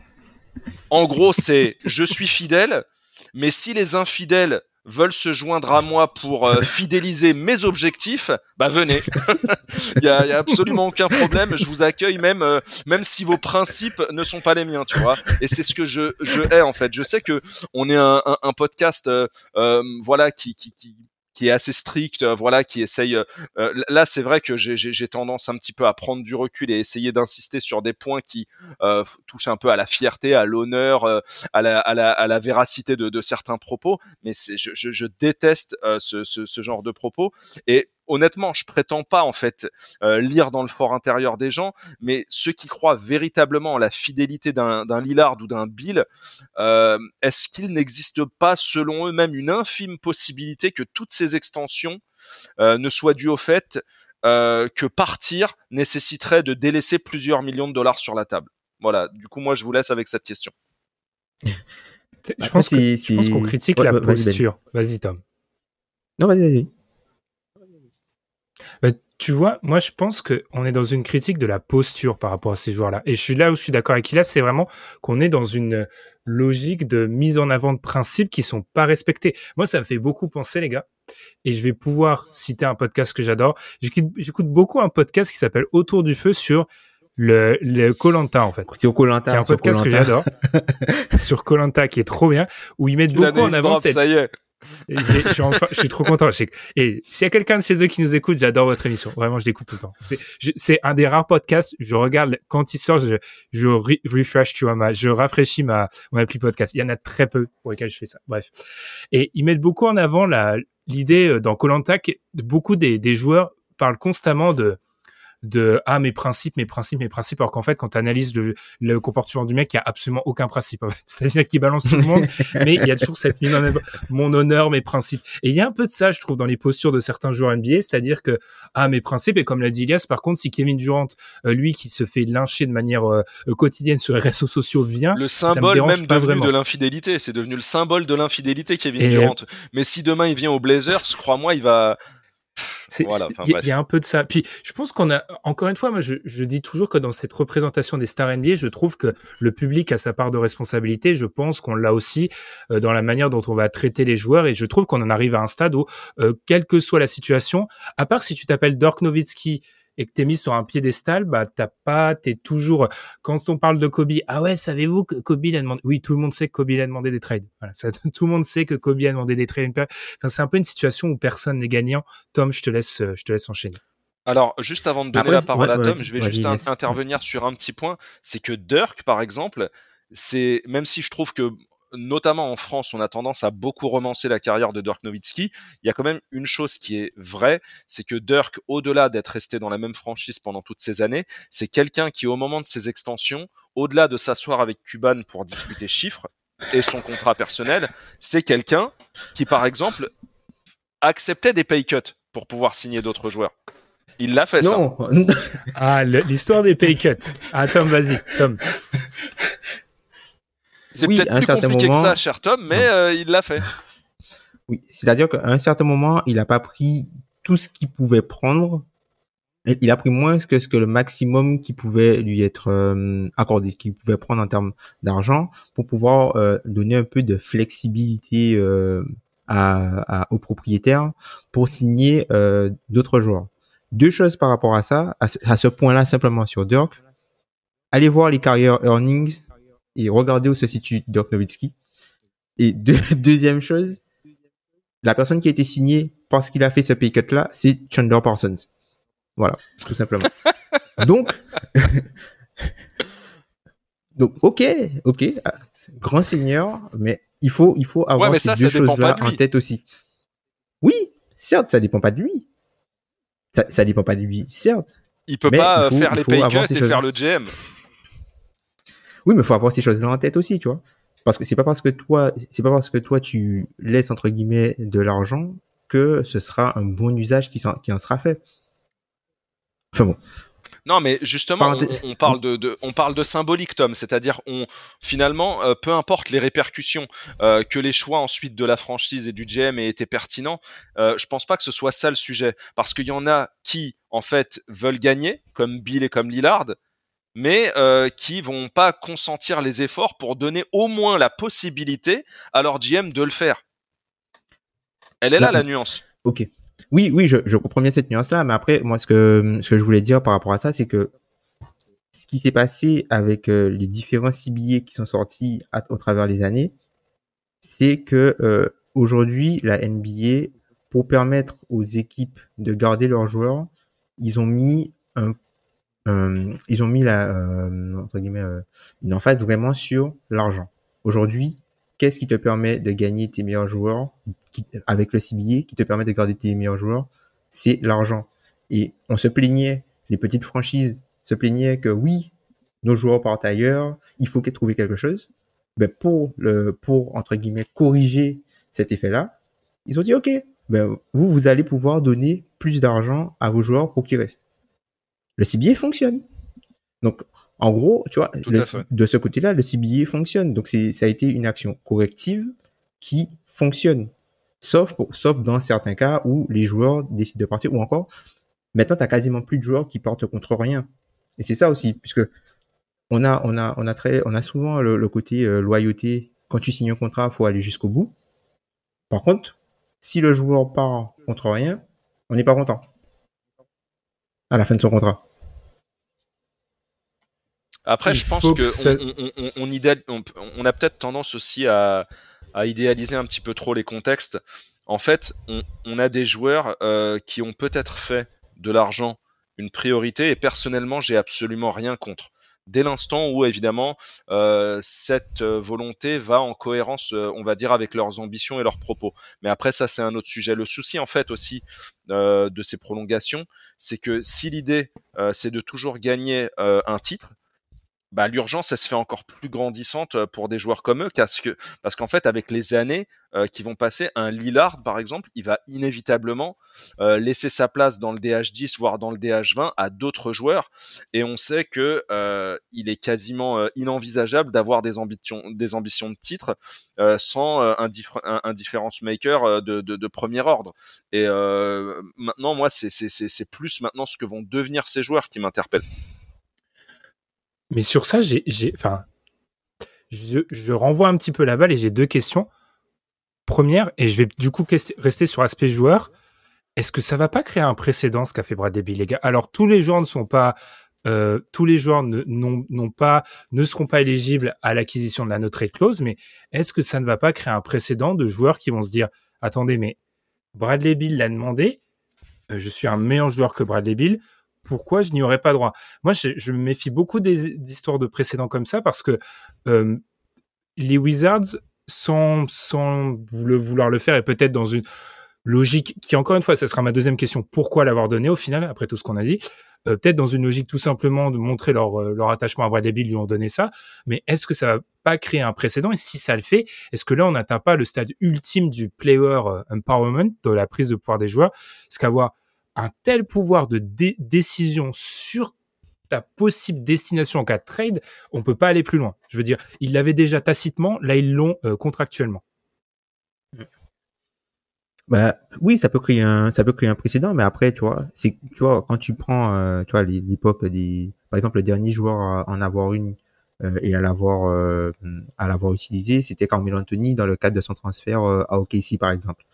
En gros, c'est je suis fidèle, mais si les infidèles veulent se joindre à moi pour euh, fidéliser mes objectifs, bah venez. Il y, a, absolument aucun problème. Je vous accueille même euh, même si vos principes ne sont pas les miens, tu vois. Et c'est ce que je je hais en fait. Je sais que on est un podcast euh, voilà qui, qui, qui qui est assez strict, euh, voilà, qui essaye. Euh, euh, là, c'est vrai que j'ai tendance un petit peu à prendre du recul et essayer d'insister sur des points qui touchent un peu à la fierté, à l'honneur, à la, à, la, à, la, véracité de, de certains propos. Mais je, je, je, déteste ce, ce, ce, genre de propos. Et honnêtement, je prétends pas en fait euh, lire dans le fort intérieur des gens, mais ceux qui croient véritablement en la fidélité d'un Lillard ou d'un Bill, euh, est-ce qu'il n'existe pas, selon eux-mêmes, une infime possibilité que toutes ces extensions euh, ne soient dues au fait que partir nécessiterait de délaisser plusieurs millions de dollars sur la table? Voilà. Du coup, moi, je vous laisse avec cette question. Je pense qu'on critique la posture. Vas-y, Tom. Non, vas-y, vas-y. Bah, tu vois, moi je pense qu'on est dans une critique de la posture par rapport à ces joueurs-là. Et je suis là où je suis d'accord avec Ila, c'est vraiment qu'on est dans une logique de mise en avant de principes qui sont pas respectés. Moi, ça me fait beaucoup penser, les gars. Et je vais pouvoir citer un podcast que j'adore. J'écoute beaucoup un podcast qui s'appelle Autour du feu sur le le Colanta en fait. Sur Colanta, un podcast que j'adore sur Colanta qui est trop bien où ils mettent beaucoup en avant cette... ça y est. Je suis, trop content. Et s'il y a quelqu'un de chez eux qui nous écoute, j'adore votre émission. Vraiment, je l'écoute tout le temps. C'est- un des rares podcasts. Je regarde quand il sort, je, je re- refresh, tu vois, ma, je rafraîchis ma mon appli podcast. Il y en a très peu pour lesquels je fais ça. Bref. Et ils mettent beaucoup en avant l'idée euh, dans Colanta que beaucoup des, des joueurs parlent constamment de de ah mes principes mes principes mes principes alors qu'en fait quand tu analyses le, le comportement du mec il y a absolument aucun principe en fait. c'est-à-dire qu'il balance tout le monde mais il y a toujours cette mise en mon honneur mes principes et il y a un peu de ça je trouve dans les postures de certains joueurs NBA c'est-à-dire que ah mes principes et comme l'a dit Ilias par contre si Kevin Durant euh, lui qui se fait lyncher de manière euh, euh, quotidienne sur les réseaux sociaux vient Le symbole même devenu vraiment. de l'infidélité, c'est devenu le symbole de l'infidélité Kevin Et- Durant. Mais si demain il vient aux Blazers, crois-moi, il va. C'est, Voilà, enfin, il y, a- bref. il y a un peu de ça. Puis, je pense qu'on a, encore une fois, moi, je, je dis toujours que dans cette représentation des stars NBA, je trouve que le public a sa part de responsabilité. Je pense qu'on l'a aussi euh, dans la manière dont on va traiter les joueurs. Et je trouve qu'on en arrive à un stade où, euh, quelle que soit la situation, à part si tu t'appelles Dirk Nowitzki et que t'es mis sur un piédestal, bah t'as pas, t'es toujours. Quand on parle de Kobe, ah ouais, savez-vous que Kobe il a demandé Oui, tout le monde sait que Kobe il a demandé des trades. Voilà, ça, tout le monde sait que Kobe a demandé des trades. Enfin, c'est un peu une situation où personne n'est gagnant. Tom, je te laisse, euh, je te laisse enchaîner. Alors, juste avant de donner Après, la parole ouais, à Tom, je vais juste intervenir sur un petit point. C'est que Dirk, par exemple, c'est même si je trouve que notamment en France, on a tendance à beaucoup romancer la carrière de Dirk Nowitzki. Il y a quand même une chose qui est vraie, c'est que Dirk, au-delà d'être resté dans la même franchise pendant toutes ces années, c'est quelqu'un qui, au moment de ses extensions, au-delà de s'asseoir avec Cuban pour discuter chiffres et son contrat personnel, c'est quelqu'un qui, par exemple, acceptait des pay cuts pour pouvoir signer d'autres joueurs. Il l'a fait ça. Non, Ah, l'histoire des pay cuts. Ah, Tom, vas-y, Tom. C'est Oui, peut-être plus compliqué moment- que ça, cher Tom, mais euh, il l'a fait. oui, c'est-à-dire qu'à un certain moment, il n'a pas pris tout ce qu'il pouvait prendre. Il a pris moins que ce que le maximum qui pouvait lui être euh, accordé, qu'il pouvait prendre en termes d'argent pour pouvoir euh, donner un peu de flexibilité euh, à, à- aux propriétaires pour signer euh, d'autres joueurs. Deux choses par rapport à ça, à ce, à ce point-là simplement sur Dirk. Allez voir les carrières earnings et regardez où se situe Dirk Nowitzki. Et deux- deuxième chose, la personne qui a été signée parce qu'il a fait ce pay cut là, c'est Chandler Parsons. Voilà, tout simplement. Donc, donc, ok, ok, ah, grand seigneur, mais il faut, il faut avoir ces ça, deux pas de en tête aussi. Oui, certes, ça dépend pas de lui. Ça, ça dépend pas de lui, certes. Il peut Mais pas il euh, faut- faire les pay cuts et choses. faire le GM. Oui, mais faut avoir ces choses-là en tête aussi, tu vois. Parce que c'est pas parce que toi, c'est pas parce que toi tu laisses entre guillemets de l'argent que ce sera un bon usage qui, en sera fait. Enfin bon. Non, mais justement, on, Parenthèse- on- on parle de, de- on parle de symbolique, Tom. C'est-à-dire, on finalement, euh, peu importe les répercussions, euh, que les choix ensuite de la franchise et du GM aient été pertinents, euh, je pense pas que ce soit ça le sujet, parce qu'il y en a qui, en fait, veulent gagner, comme Bill et comme Lillard, mais euh, qui vont pas consentir les efforts pour donner au moins la possibilité à leur GM de le faire. Elle est là Là, la nuance. Ok. Oui, oui, je, je comprends bien cette nuance-là, mais après, moi, ce que, ce que je voulais dire par rapport à ça, c'est que ce qui s'est passé avec euh, les différents CBA qui sont sortis à- au travers des années, c'est que euh, aujourd'hui, la NBA, pour permettre aux équipes de garder leurs joueurs, ils ont mis un, un- ils ont mis la, euh, entre guillemets, euh, une emphase vraiment sur l'argent. Aujourd'hui, qu'est-ce qui te permet de gagner tes meilleurs joueurs avec le CBA, qui te permet de garder tes meilleurs joueurs, c'est l'argent. Et on se plaignait, les petites franchises se plaignaient que oui, nos joueurs partent ailleurs, il faut qu'ils trouver quelque chose. Ben pour le, pour entre guillemets corriger cet effet-là, ils ont dit ok, ben vous vous allez pouvoir donner plus d'argent à vos joueurs pour qu'ils restent. Le CBA fonctionne. Donc en gros, tu vois, le- de ce côté-là, le CBA fonctionne. Donc c'est ça a été une action corrective qui fonctionne. Sauf pour, sauf dans certains cas où les joueurs décident de partir ou encore maintenant t'as quasiment plus de joueurs qui partent contre rien. Et c'est ça aussi puisque on a on a on a très on a souvent le, le côté euh, loyauté quand tu signes un contrat, faut aller jusqu'au bout. Par contre, si le joueur part contre rien, on n'est pas content. À la fin de son contrat. Après, Il je pense que que ça- on, on, on, on idéal- on- on a peut-être tendance aussi à, à idéaliser un petit peu trop les contextes. En fait, on, on a des joueurs euh, qui ont peut-être fait de l'argent une priorité et personnellement, j'ai absolument rien contre dès l'instant où évidemment euh, cette euh, volonté va en cohérence, euh, on va dire, avec leurs ambitions et leurs propos. Mais après ça c'est un autre sujet. Le souci en fait aussi de ces prolongations, c'est que si l'idée c'est de toujours gagner un titre, bah, l'urgence, elle se fait encore plus grandissante euh, pour des joueurs comme eux, parce que parce qu'en fait, avec les années euh, qui vont passer, un Lillard, par exemple, il va inévitablement euh, laisser sa place dans le DH10, voire dans le DH20, à d'autres joueurs, et on sait que il est quasiment inenvisageable d'avoir des ambitions, des ambitions de titre sans un, un, difference maker de, de, de, premier ordre. Et maintenant, moi, c'est c'est plus maintenant ce que vont devenir ces joueurs qui m'interpellent. Mais sur ça, j'ai, enfin, je, renvoie un petit peu la balle et j'ai deux questions. Première, et je vais du coup rester sur aspect joueur. Est-ce que ça va pas créer un précédent ce qu'a fait Bradley Bill, les gars? Alors tous les joueurs ne sont pas, euh, tous les joueurs n'ont pas, ne seront pas éligibles à l'acquisition de la no trade clause, mais est-ce que ça ne va pas créer un précédent de joueurs qui vont se dire, attendez, mais Bradley Bill l'a demandé, euh, je suis un meilleur joueur que Bradley Bill, pourquoi je n'y aurais pas droit. Moi, je, me méfie beaucoup des, histoires de précédents comme ça parce que euh, les Wizards, sans, sans vouloir le faire, et peut-être dans une logique qui, encore une fois, ça sera ma deuxième question, pourquoi l'avoir donné au final, après tout ce qu'on a dit euh, Peut-être dans une logique tout simplement de montrer leur, euh, leur attachement à Bradley Bill, lui ont donné ça, mais est-ce que ça va pas créer un précédent Et si ça le fait, est-ce que là, on n'atteint pas le stade ultime du player empowerment, de la prise de pouvoir des joueurs Est-ce qu'avoir un tel pouvoir de décision sur ta possible destination en cas de trade, on peut pas aller plus loin. Je veux dire, ils l'avaient déjà tacitement, là ils l'ont euh, contractuellement. Bah oui, ça peut créer un ça peut créer un précédent, mais après tu vois, c'est tu vois quand tu prends euh, tu vois l'époque des par exemple le dernier joueur à en avoir une euh, et à l'avoir à l'avoir utilisé, c'était Carmelo Anthony dans le cadre de son transfert à OKC par exemple.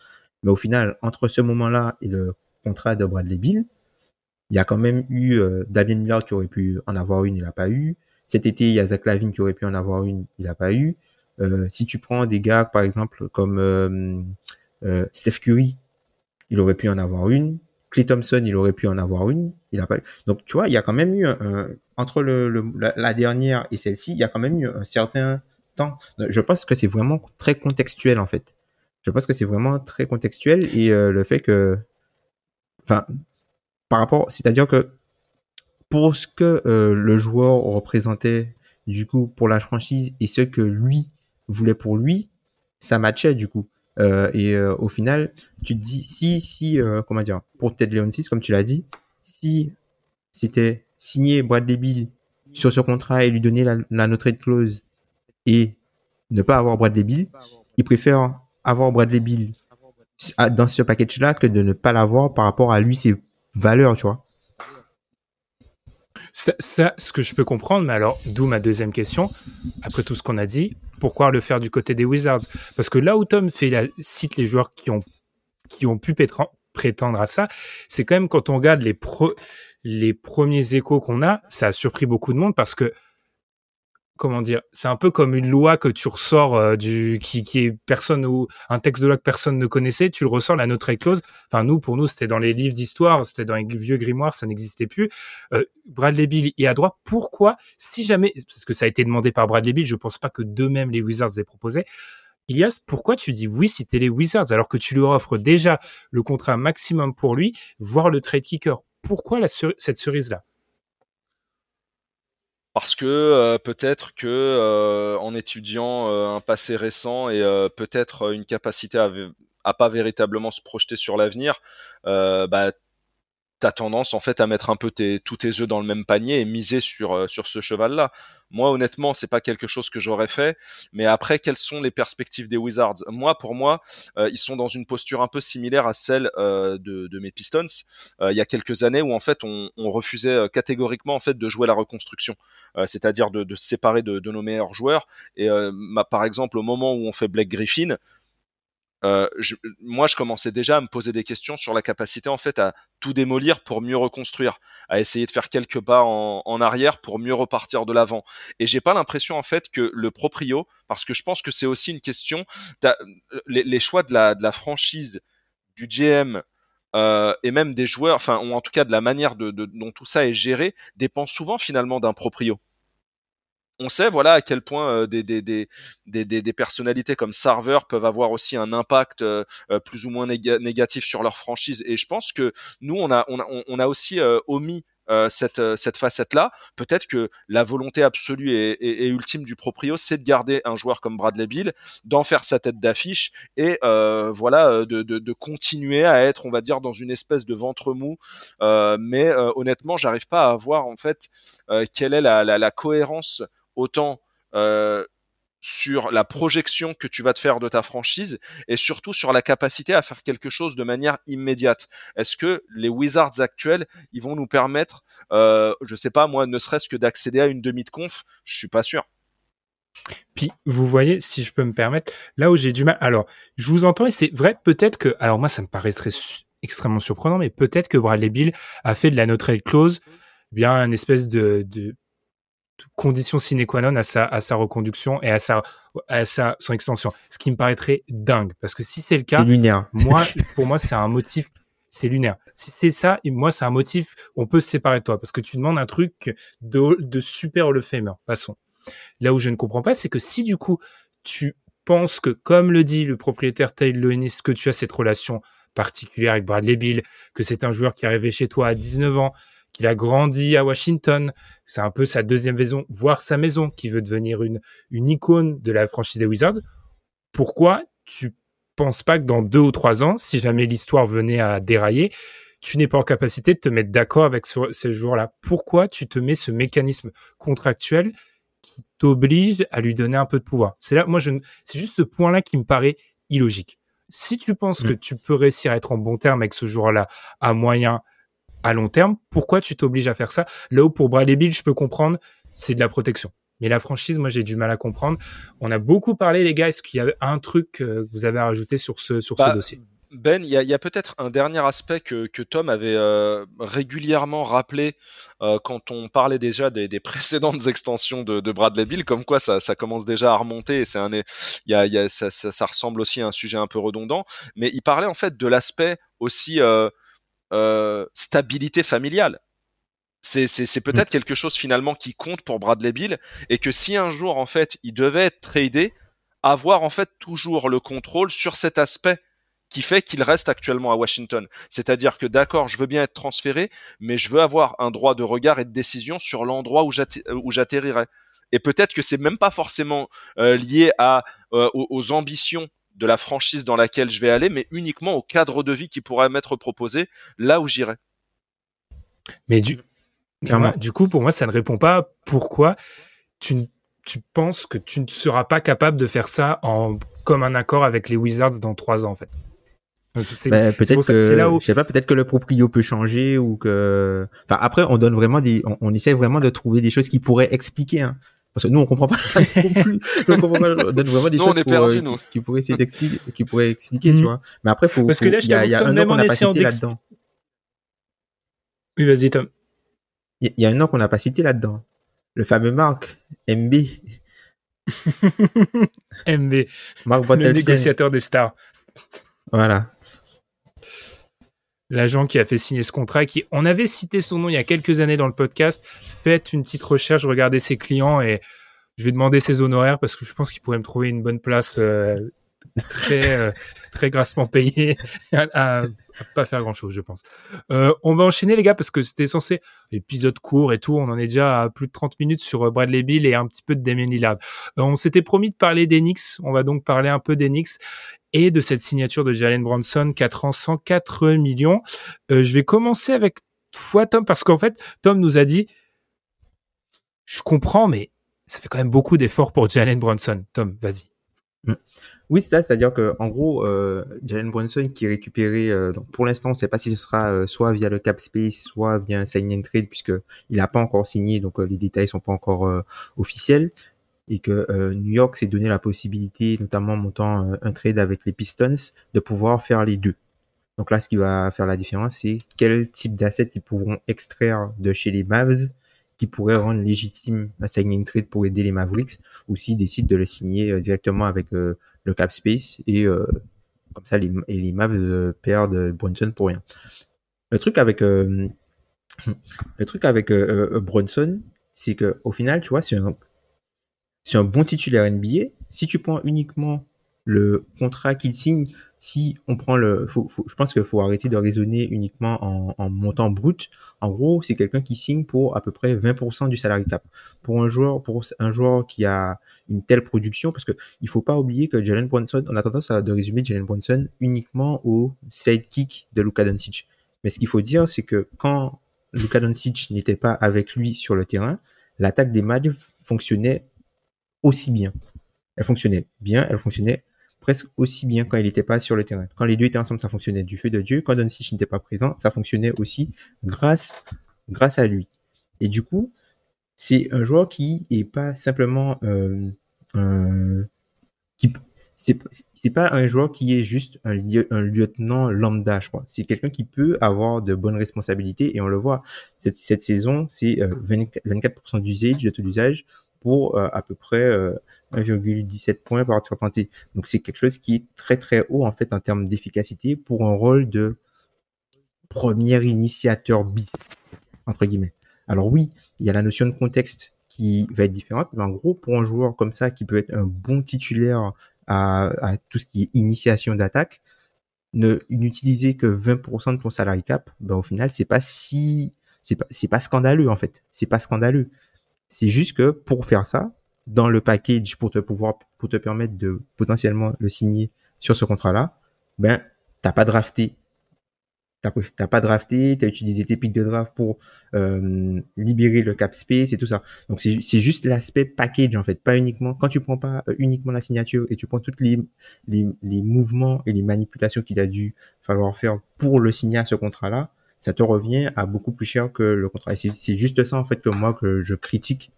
Mais au final, entre ce moment-là et le contrat de Bradley Bill. Il y a quand même eu euh, Damien Miller qui aurait pu en avoir une, il n'a pas eu. Cet été, il y a Zach Lavine qui aurait pu en avoir une, il n'a pas eu. Euh, si tu prends des gars, par exemple, comme euh, Steph Curry, il aurait pu en avoir une. Clay Thompson, il aurait pu en avoir une, il n'a pas eu. Donc, tu vois, il y a quand même eu, entre la, la, dernière et celle-ci, il y a quand même eu un certain temps. Je pense que c'est vraiment très contextuel, en fait. Je pense que c'est vraiment très contextuel et le fait que enfin, par rapport, c'est-à-dire que pour ce que euh, le joueur représentait du coup pour la franchise et ce que lui voulait pour lui, ça matchait du coup. Euh, et euh, au final, tu te dis si si comment dire pour Ted Leonsis comme tu l'as dit, si c'était signer Bradley Bill sur ce contrat et lui donner la, la no trade clause et ne pas avoir Bradley Bill, il préfère avoir Bradley Bill dans ce package-là que de ne pas l'avoir par rapport à lui, ses valeurs, tu vois. Ça, ce que je peux comprendre, mais alors, d'où ma deuxième question. Après tout ce qu'on a dit, pourquoi le faire du côté des Wizards? Parce que là où Tom fait la, cite les joueurs qui ont, qui ont pu prétendre à ça, c'est quand même quand on regarde les, les premiers échos qu'on a, ça a surpris beaucoup de monde parce que comment dire, c'est un peu comme une loi que tu ressors euh, du qui, qui est personne ou un texte de loi que personne ne connaissait, tu le ressors la note clause. Enfin nous pour nous c'était dans les livres d'histoire, c'était dans les vieux grimoires, ça n'existait plus. Euh, Bradley Bill est à droite. Pourquoi si jamais parce que ça a été demandé par Bradley Bill, je pense pas que d'eux-mêmes les Wizards aient proposé. Ilias, pourquoi tu dis oui si t'es les Wizards alors que tu lui offres déjà le contrat maximum pour lui, voire le trade kicker? Pourquoi cette cerise là parce que euh, peut-être que euh, en étudiant euh, un passé récent et peut-être une capacité à, à pas véritablement se projeter sur l'avenir, bah t'as tendance en fait à mettre un peu tes, tous tes œufs dans le même panier et miser sur euh, sur ce cheval là. Moi honnêtement, c'est pas quelque chose que j'aurais fait, mais après quelles sont les perspectives des Wizards? Moi pour moi, euh, ils sont dans une posture un peu similaire à celle euh, de, de, mes Pistons il y a quelques années où en fait on, on refusait catégoriquement en fait de jouer la reconstruction, c'est-à-dire de, de, se séparer de, de, nos meilleurs joueurs. Et par exemple au moment où on fait Black Griffin, euh, je, moi, je commençais déjà à me poser des questions sur la capacité en fait à tout démolir pour mieux reconstruire, à essayer de faire quelques pas en, en arrière pour mieux repartir de l'avant. Et j'ai pas l'impression en fait que le proprio, parce que je pense que c'est aussi une question, les, les, choix de la, de la franchise, du GM euh, et même des joueurs, enfin, ou en tout cas de la manière de, de, dont tout ça est géré, dépend souvent finalement d'un proprio on sait voilà à quel point euh, des, des, des, des, personnalités comme Sarver peuvent avoir aussi un impact euh, euh, plus ou moins négatif sur leur franchise. Et je pense que nous, on a, on a, on a aussi omis cette, cette facette-là. Peut-être que la volonté absolue et, ultime du proprio, c'est de garder un joueur comme Bradley Bill, d'en faire sa tête d'affiche et voilà de, de, continuer à être, on va dire, dans une espèce de ventre mou. mais honnêtement, j'arrive pas à voir en fait quelle est la, la cohérence autant euh, sur la projection que tu vas te faire de ta franchise et surtout sur la capacité à faire quelque chose de manière immédiate. Est-ce que les Wizards actuels, ils vont nous permettre, euh, je sais pas moi, ne serait-ce que d'accéder à une demi de conf Je suis pas sûr. Puis vous voyez, si je peux me permettre, là où j'ai du mal. Alors, je vous entends et c'est vrai, peut-être que. Alors moi, ça me paraîtrait extrêmement surprenant, mais peut-être que Bradley Bill a fait de la no trade clause bien un espèce de condition sine qua non à sa, à sa reconduction et à sa, à sa, son extension. Ce qui me paraîtrait dingue. Parce que si c'est le cas, moi, pour moi, c'est un motif, c'est lunaire. Si c'est ça, moi, c'est un motif, on peut se séparer de toi. Parce que tu demandes un truc de, de super le famer. Passons. Là où je ne comprends pas, c'est que si du coup, tu penses que, comme le dit le propriétaire Taylor Loenis, que tu as cette relation particulière avec Bradley Bill, que c'est un joueur qui est arrivé chez toi à 19 ans, qu'il a grandi à Washington, c'est un peu sa deuxième maison, voire sa maison, qui veut devenir une, une icône de la franchise des Wizards. Pourquoi tu penses pas que dans deux ou trois ans, si jamais l'histoire venait à dérailler, tu n'es pas en capacité de te mettre d'accord avec ces joueurs-là Pourquoi tu te mets ce mécanisme contractuel qui t'oblige à lui donner un peu de pouvoir? C'est là, moi, je, c'est juste ce point-là qui me paraît illogique. Si tu penses que mm. tu peux réussir à être en bon terme avec ce joueur-là à moyen, à long terme, pourquoi tu t'obliges à faire ça? Là où pour Bradley Bill, je peux comprendre, c'est de la protection. Mais la franchise, moi, j'ai du mal à comprendre. On a beaucoup parlé, les gars. Est-ce qu'il y avait un truc que vous avez à rajouter sur ce, sur ce bah, dossier? Ben, il y a, peut-être un dernier aspect que, Tom avait euh, régulièrement rappelé euh, quand on parlait déjà des, précédentes extensions de, Bradley Bill, comme quoi ça, commence déjà à remonter et c'est un, y a, ça, ça, ressemble aussi à un sujet un peu redondant. Mais il parlait en fait de l'aspect aussi euh, euh, stabilité familiale. C'est, c'est, peut-être mm. quelque chose finalement qui compte pour Bradley Bill et que si un jour en fait il devait être tradé, avoir en fait toujours le contrôle sur cet aspect qui fait qu'il reste actuellement à Washington. C'est-à-dire que d'accord, je veux bien être transféré, mais je veux avoir un droit de regard et de décision sur l'endroit où, j'atterrirai. Et peut-être que c'est même pas forcément euh, lié à euh, aux, ambitions de la franchise dans laquelle je vais aller, mais uniquement au cadre de vie qui pourrait m'être proposé là où j'irai. Mais du, du coup, pour moi, ça ne répond pas pourquoi tu, tu penses que tu ne seras pas capable de faire ça en comme un accord avec les Wizards dans trois ans, en fait. Bah, peut-être que, là où... je sais pas, peut-être que le proprio peut changer ou que, enfin, après, on donne vraiment des, on, on, essaie vraiment de trouver des choses qui pourraient expliquer, hein. Parce que nous, on comprend pas non plus. on comprend pas, on donne vraiment des choses on perdu, euh, qui, pourraient essayer d'expliquer, qui pourraient expliquer, tu mm. vois. Mais après, faut, Parce que là, il y a, y a un nom qu'on n'a pas cité là-dedans. Oui, vas-y, Tom. Il y, a un nom qu'on n'a pas cité là-dedans. Le fameux Marc, MB. MB. Marc Le négociateur des stars. Voilà l'agent qui a fait signer ce contrat, qui on avait cité son nom il y a quelques années dans le podcast. Faites une petite recherche, regardez ses clients et je vais demander ses honoraires parce que je pense qu'il pourrait me trouver une bonne place euh, très euh, très grassement payée à, pas faire grand chose, je pense. Euh, on va enchaîner les gars parce que c'était censé épisode court et tout. On en est déjà à plus de 30 minutes sur Bradley Bill et un petit peu de Damien Lillard. on s'était promis de parler d'Enix. On va donc parler un peu d'Enix et de cette signature de Jalen Bronson, 4 ans, 104 millions. Euh, je vais commencer avec toi, Tom, parce qu'en fait, Tom nous a dit, je comprends, mais ça fait quand même beaucoup d'efforts pour Jalen Bronson. Tom, vas-y. Mm. Oui, c'est ça, c'est-à-dire que en gros, euh, Jalen Bronson qui est euh, donc pour l'instant, on ne sait pas si ce sera euh, soit via le cap space, soit via un sign and trade, puisque il n'a pas encore signé, donc les détails sont pas encore officiels et que euh, New York s'est donné la possibilité, notamment en montant euh, un trade avec les Pistons, de pouvoir faire les deux. Donc là, ce qui va faire la différence, c'est quel type d'assets ils pourront extraire de chez les Mavs qui pourrait rendre légitime un signing trade pour aider les Mavericks ou s'ils décident de le signer directement avec le cap space et comme ça les, les Mavs perdent Brunson pour rien. Le truc avec le truc avec Brunson, c'est que au final, tu vois, c'est un c'est un bon titulaire NBA. Si tu prends uniquement le contrat qu'il signe, si on prend le, je pense qu'il faut arrêter de raisonner uniquement en, en montant brut. En gros, c'est quelqu'un qui signe pour à peu près 20% du salary cap. Pour un joueur, pour un joueur qui a une telle production, parce que il faut pas oublier que Jalen Brunson, on a tendance à de résumer Jalen Brunson uniquement au sidekick de Luka Doncic. Mais ce qu'il faut dire, c'est que quand Luka Doncic n'était pas avec lui sur le terrain, l'attaque des Mavs fonctionnait aussi bien. Elle fonctionnait bien, elle fonctionnait presque aussi bien quand il n'était pas sur le terrain. Quand les deux étaient ensemble, ça fonctionnait du feu de Dieu. Quand Doncic n'était pas présent, ça fonctionnait aussi grâce, grâce à lui. Et du coup, c'est un joueur qui est pas simplement euh, qui c'est pas un joueur qui est juste un, un lieutenant lambda, je crois. C'est quelqu'un qui peut avoir de bonnes responsabilités et on le voit. Cette, saison, c'est 24%, d'usage, de tout l'usage pour euh, à peu près 1,17 euh, points par tir tenté. Donc c'est quelque chose qui est très très haut en fait en termes d'efficacité pour un rôle de premier initiateur bis entre guillemets. Alors oui, il y a la notion de contexte qui va être différente, mais en gros pour un joueur comme ça qui peut être un bon titulaire à, tout ce qui est initiation d'attaque, ne n'utiliser que 20% de ton salary cap, ben au final c'est pas si c'est pas c'est pas scandaleux en fait, c'est pas scandaleux. C'est juste que pour faire ça, dans le package pour te pouvoir pour te permettre de potentiellement le signer sur ce contrat-là, ben t'as pas drafté. T'as pas drafté, t'as utilisé tes pics de draft pour euh, libérer le cap space et tout ça. Donc c'est juste l'aspect package en fait, pas uniquement quand tu prends pas euh, uniquement la signature et tu prends toutes les les, les mouvements et les manipulations qu'il a dû falloir faire pour le signer à ce contrat-là, ça te revient à beaucoup plus cher que le contrat. c'est juste ça en fait que moi que je critique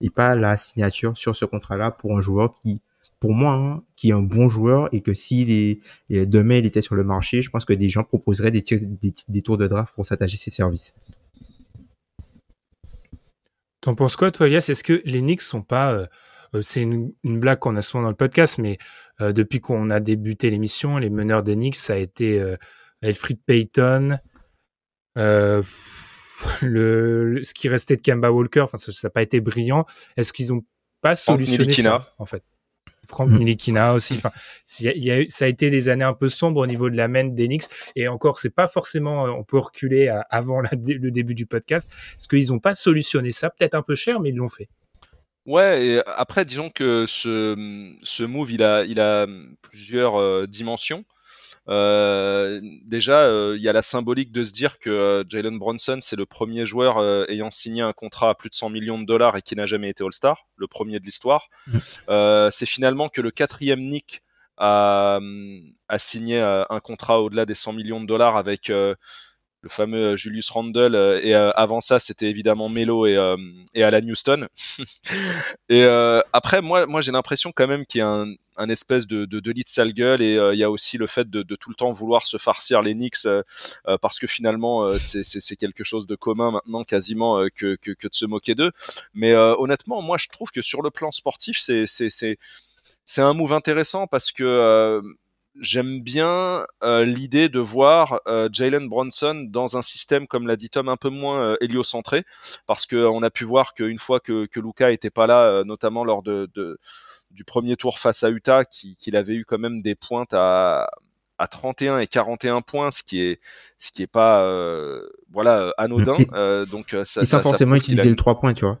et pas la signature sur ce contrat-là pour un joueur qui, pour moi, hein, qui est un bon joueur et que s'il est demain il était sur le marché, je pense que des gens proposeraient des, tours de draft pour s'attacher ses services. T'en penses quoi, toi, Elias? Est-ce que les Knicks sont pas euh, euh, c'est une, blague qu'on a souvent dans le podcast, mais euh, depuis qu'on a débuté l'émission, les meneurs des Knicks, ça a été Elfrid Payton, euh, le, ce qui restait de Kemba Walker, enfin ça n'a pas été brillant. Est-ce qu'ils ont pas solutionné ça en fait? Franck mmh. Nilikina aussi. Enfin, y a, ça a été des années un peu sombres au niveau de la main d'Enix. Et encore, c'est pas forcément. Euh, on peut reculer avant le début du podcast. Est-ce qu'ils ont pas solutionné ça? Peut-être un peu cher, mais ils l'ont fait. Ouais, et après, disons que ce, ce move, il a, il a plusieurs euh, dimensions. Euh, déjà, il euh, y a la symbolique de se dire que euh, Jalen Bronson, c'est le premier joueur ayant signé un contrat à plus de 100 millions de dollars et qui n'a jamais été All-Star, le premier de l'histoire. Mm. c'est finalement que le quatrième Nick a, a signé un contrat au-delà des 100 millions de dollars avec le fameux euh, Julius Randle euh, et euh, avant ça c'était évidemment Melo et, Alan Houston. Et après moi moi j'ai l'impression quand même qu'il y a un, espèce de, de, de lit de sale gueule et il y a aussi le fait de, tout le temps vouloir se farcir les Knicks parce que finalement c'est quelque chose de commun maintenant quasiment que, que, de se moquer d'eux. Mais honnêtement moi je trouve que sur le plan sportif c'est c'est un move intéressant parce que j'aime bien euh, l'idée de voir euh, Jalen Bronson dans un système, comme l'a dit Tom, un peu moins euh, héliocentré, parce qu'on a pu voir qu'une fois que, que Luca était pas là, euh, notamment lors de, de, du premier tour face à Utah, qu'il avait eu quand même des pointes à, à 31 et 41 points, ce qui est ce qui est pas voilà anodin. donc ça, et sans forcément utiliser le 3 points, tu vois.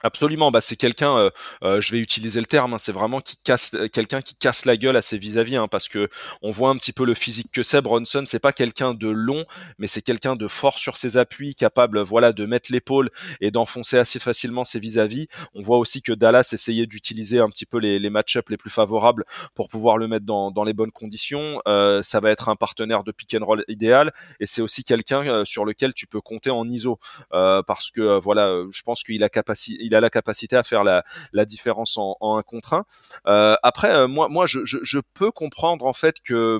Absolument, bah c'est quelqu'un, euh, euh, je vais utiliser le terme, hein, c'est vraiment qui casse euh, quelqu'un qui casse la gueule à ses vis-à-vis, hein, parce que on voit un petit peu le physique que c'est. Bronson, c'est pas quelqu'un de long, mais c'est quelqu'un de fort sur ses appuis, capable, voilà, de mettre l'épaule et d'enfoncer assez facilement ses vis-à-vis. On voit aussi que Dallas essayait d'utiliser un petit peu les, match-ups les plus favorables pour pouvoir le mettre dans, les bonnes conditions. ça va être un partenaire de pick and roll idéal, et c'est aussi quelqu'un sur lequel tu peux compter en ISO, parce que voilà, je pense qu'il a capacité il a la capacité à faire la, différence en, en contre un. Euh, après, moi, moi, je, peux comprendre en fait que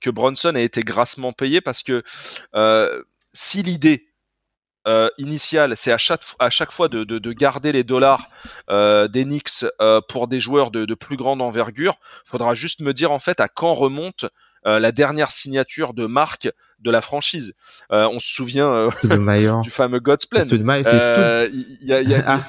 que Bronson a été grassement payé parce que si l'idée euh, initial, c'est à chaque, à chaque fois de, de, de garder les dollars euh, des Knicks euh, pour des joueurs de, de, plus grande envergure. Faudra juste me dire en fait à quand remonte euh, la dernière signature de marque de la franchise. Euh, on se souvient euh, du fameux God's Plan. Euh, y a, y a,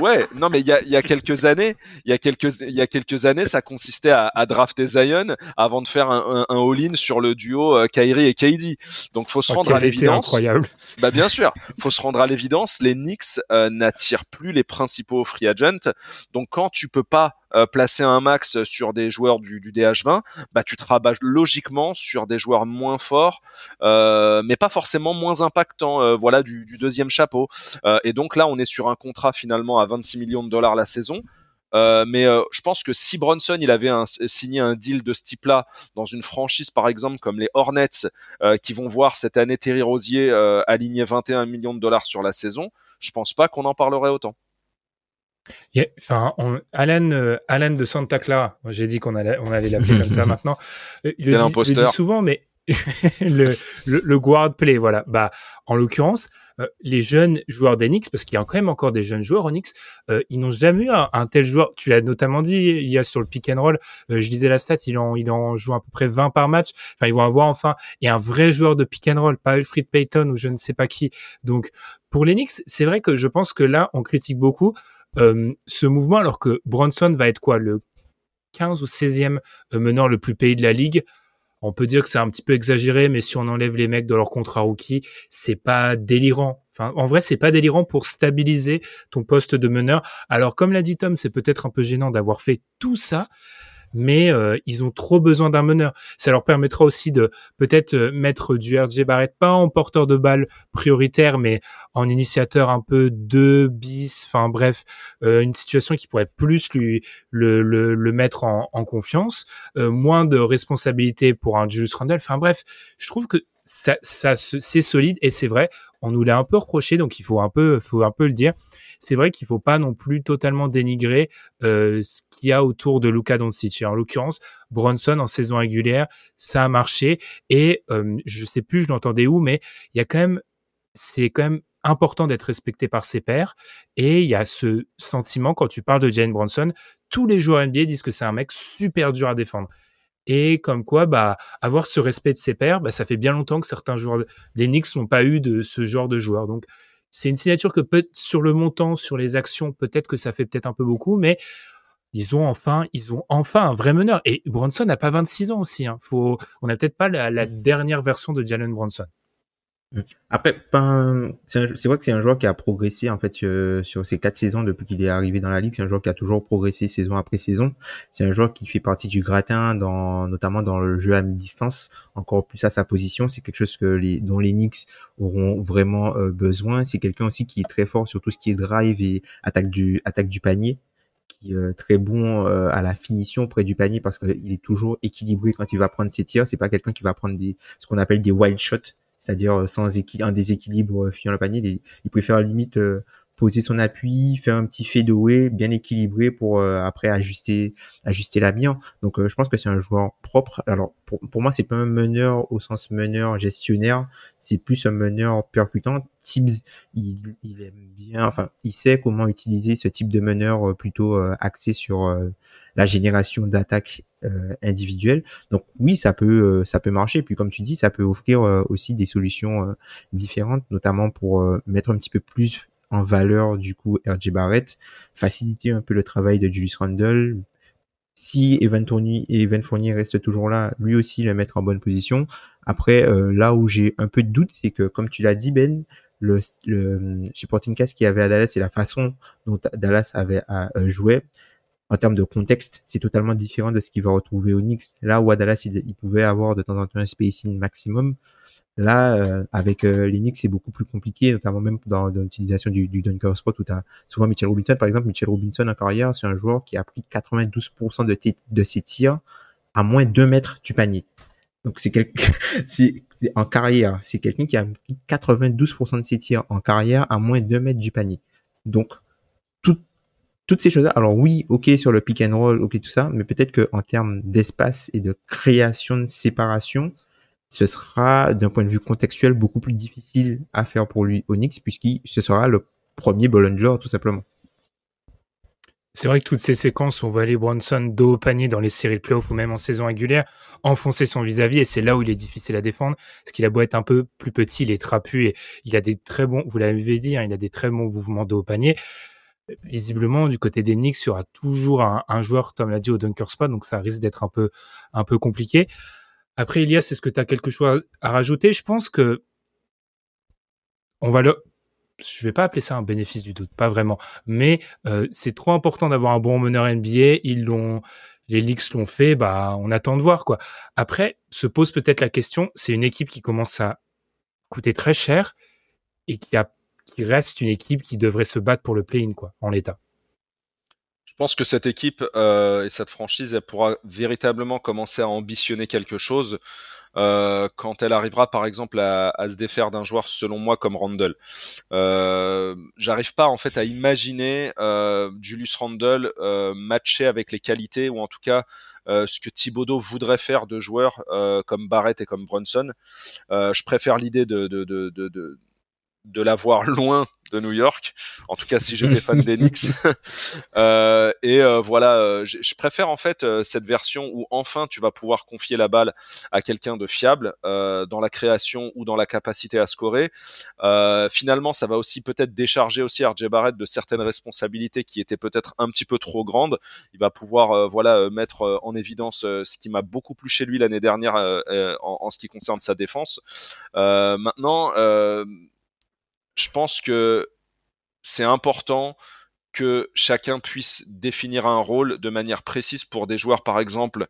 ouais, non mais il y a, y a quelques années, il y a quelques il y a quelques années, ça consistait à, à drafter Zion avant de faire un, un, un all-in sur le duo euh, Kyrie et KD. Donc faut se rendre à l'évidence. Incroyable. Bah bien sûr, faut se rendre à l'évidence. Les Knicks euh, n'attirent plus les principaux free agents. Donc quand tu peux pas euh, placer un max sur des joueurs du, du DH20, bah tu te rabats logiquement sur des joueurs moins forts mais pas forcément moins impactant. Euh, voilà du, du, deuxième chapeau. Euh, et donc là, on est sur un contrat finalement à 26 millions de dollars la saison. Euh, mais euh, je pense que si Bronson il avait un, signé un deal de ce type-là dans une franchise par exemple comme les Hornets euh, qui vont voir cette année Terry Rosier aligner 21 millions de dollars sur la saison, je pense pas qu'on en parlerait autant. Enfin, on, Alan, Alan de Santa Clara, j'ai dit qu'on allait, on allait l'appeler comme ça maintenant. Il, il le, dit, le dit souvent, mais le, le, le, guard play, voilà. Bah, en l'occurrence, euh, les jeunes joueurs d'Enix, parce qu'il y a quand même encore des jeunes joueurs Onyx, euh, ils n'ont jamais eu un, un, tel joueur. Tu l'as notamment dit, il y a sur le pick and roll, euh, je disais la stat, il en, il en joue à peu près 20 par match. Enfin, ils vont avoir enfin, et un vrai joueur de pick and roll, pas Alfred Payton ou je ne sais pas qui. Donc, pour l'Enix, c'est vrai que je pense que là, on critique beaucoup euh, ce mouvement, alors que Bronson va être quoi, le 15 ou 16e meneur le plus payé de la ligue? On peut dire que c'est un petit peu exagéré, mais si on enlève les mecs de leur contrat rookie, c'est pas délirant. En vrai, c'est pas délirant pour stabiliser ton poste de meneur. Alors, comme l'a dit Tom, c'est peut-être un peu gênant d'avoir fait tout ça, mais euh, ils ont trop besoin d'un meneur. Ça leur permettra aussi de peut-être euh, mettre du RJ Barrett pas en porteur de balle prioritaire, mais en initiateur un peu de bis. Enfin bref, euh, une situation qui pourrait plus lui le, le, le mettre en, en confiance, euh, moins de responsabilité pour un Julius Randle. Enfin bref, je trouve que ça, ça c'est solide et c'est vrai. On nous l'a un peu reproché, donc il faut un peu, faut un peu le dire c'est vrai qu'il faut pas non plus totalement dénigrer euh, ce qu'il y a autour de Luka Doncic. Et en l'occurrence, Bronson en saison régulière, ça a marché. Et euh, je sais plus, je l'entendais où, mais il y a quand même, c'est quand même important d'être respecté par ses pairs. Et il y a ce sentiment quand tu parles de Jane Bronson, tous les joueurs NBA disent que c'est un mec super dur à défendre. Et comme quoi, bah, avoir ce respect de ses pairs, bah, ça fait bien longtemps que certains joueurs, les Knicks n'ont pas eu de ce genre de joueurs. Donc, c'est une signature que peut sur le montant, sur les actions, peut-être que ça fait peut-être un peu beaucoup, mais ils ont enfin, ils ont enfin un vrai meneur. Et Bronson n'a pas 26 ans aussi. Hein. Faut, on n'a peut-être pas la, la, dernière version de Jalen Bronson. Mmh. Après, c'est vrai que c'est un joueur qui a progressé en fait sur, sur ces quatre saisons depuis qu'il est arrivé dans la ligue. C'est un joueur qui a toujours progressé saison après saison. C'est un joueur qui fait partie du gratin, dans, notamment dans le jeu à mi-distance, encore plus à sa position. C'est quelque chose que les, dont les Knicks auront vraiment euh, besoin. C'est quelqu'un aussi qui est très fort sur tout ce qui est drive et attaque du attaque du panier qui est euh, très bon euh, à la finition près du panier parce qu'il est toujours équilibré quand il va prendre ses tirs. C'est pas quelqu'un qui va prendre des ce qu'on appelle des wild shots c'est-à-dire euh, sans un déséquilibre euh, fuyant le panier. Il, préfère limite euh, poser son appui, faire un petit fadeaway bien équilibré pour après ajuster ajuster la bien. Donc je pense que c'est un joueur propre. Alors pour, pour moi c'est pas un meneur au sens meneur gestionnaire, c'est plus un meneur percutant. Tibbs il, il aime bien, enfin il sait comment utiliser ce type de meneur plutôt axé sur la génération d'attaques euh, individuelles. Donc oui, ça peut euh, ça peut marcher. Puis comme tu dis, ça peut offrir euh, aussi des solutions euh, différentes, notamment pour euh, mettre un petit peu plus en valeur du coup RJ Barrett, faciliter un peu le travail de Julius Randle. Si Evan Fournier, Evan Fournier reste toujours là, lui aussi le mettre en bonne position. Après, là où j'ai un peu de doute, c'est que comme tu l'as dit Ben, le, le supporting cast qu'il y avait à Dallas et la façon dont Dallas avait à, jouer en termes de contexte, c'est totalement différent de ce qu'il va retrouver au Knicks. Là où à Dallas, il, pouvait avoir de temps en temps un spacing maximum. Là, euh, avec euh, Knicks, c'est beaucoup plus compliqué, notamment même dans, l'utilisation du, du dunker spot où tu as souvent Mitchell Robinson. Par exemple, Mitchell Robinson en carrière, c'est un joueur qui a pris 92% de, ses tirs à moins de 2 mètres du panier. Donc c'est quelqu'un, en carrière, c'est quelqu'un qui a pris 92% de ses tirs en carrière à moins de 2 mètres du panier. Donc, toutes ces choses-là. Alors oui, ok sur le pick and roll, ok tout ça, mais peut-être que en termes d'espace et de création de séparation, ce sera d'un point de vue contextuel beaucoup plus difficile à faire pour lui Onyx puisqu'il ce sera le premier Bollinger tout simplement. C'est vrai que toutes ces séquences on voit les Bronson dos au panier dans les séries de playoffs ou même en saison régulière enfoncer son vis-à-vis et c'est là où il est difficile à défendre parce qu'il a beau être un peu plus petit, il est trapu et il a des très bons, vous l'avez dit, hein, il a des très bons mouvements dos au panier visiblement du côté des Knicks, il y aura toujours un, joueur, comme l'a dit, au dunker spot, donc ça risque d'être un peu un peu compliqué. Après, Elias, est-ce que tu as quelque chose à, rajouter? Je pense que on va le je vais pas appeler ça un bénéfice du doute, pas vraiment, mais euh, c'est trop important d'avoir un bon meneur NBA, ils l'ont les Knicks l'ont fait, bah on attend de voir quoi. Après, se pose peut-être la question, c'est une équipe qui commence à coûter très cher et qui a qui reste une équipe qui devrait se battre pour le play-in, quoi, en l'état. Je pense que cette équipe euh, et cette franchise, elle pourra véritablement commencer à ambitionner quelque chose euh, quand elle arrivera, par exemple, à, se défaire d'un joueur, selon moi, comme Randall. Euh, J'arrive pas en fait à imaginer euh, Julius Randle euh, matcher avec les qualités ou en tout cas ce que Thibodeau voudrait faire de joueurs comme Barrett et comme Brunson. je préfère l'idée de, de, de, de de l'avoir loin de New York. En tout cas, si j'étais fan d'Enix. euh, et euh, voilà, euh, je préfère en fait euh, cette version où enfin tu vas pouvoir confier la balle à quelqu'un de fiable dans la création ou dans la capacité à scorer. finalement, ça va aussi peut-être décharger aussi RJ Barrett de certaines responsabilités qui étaient peut-être un petit peu trop grandes. Il va pouvoir voilà mettre en évidence ce qui m'a beaucoup plu chez lui l'année dernière en, en, ce qui concerne sa défense. maintenant je pense que c'est important que chacun puisse définir un rôle de manière précise pour des joueurs, par exemple,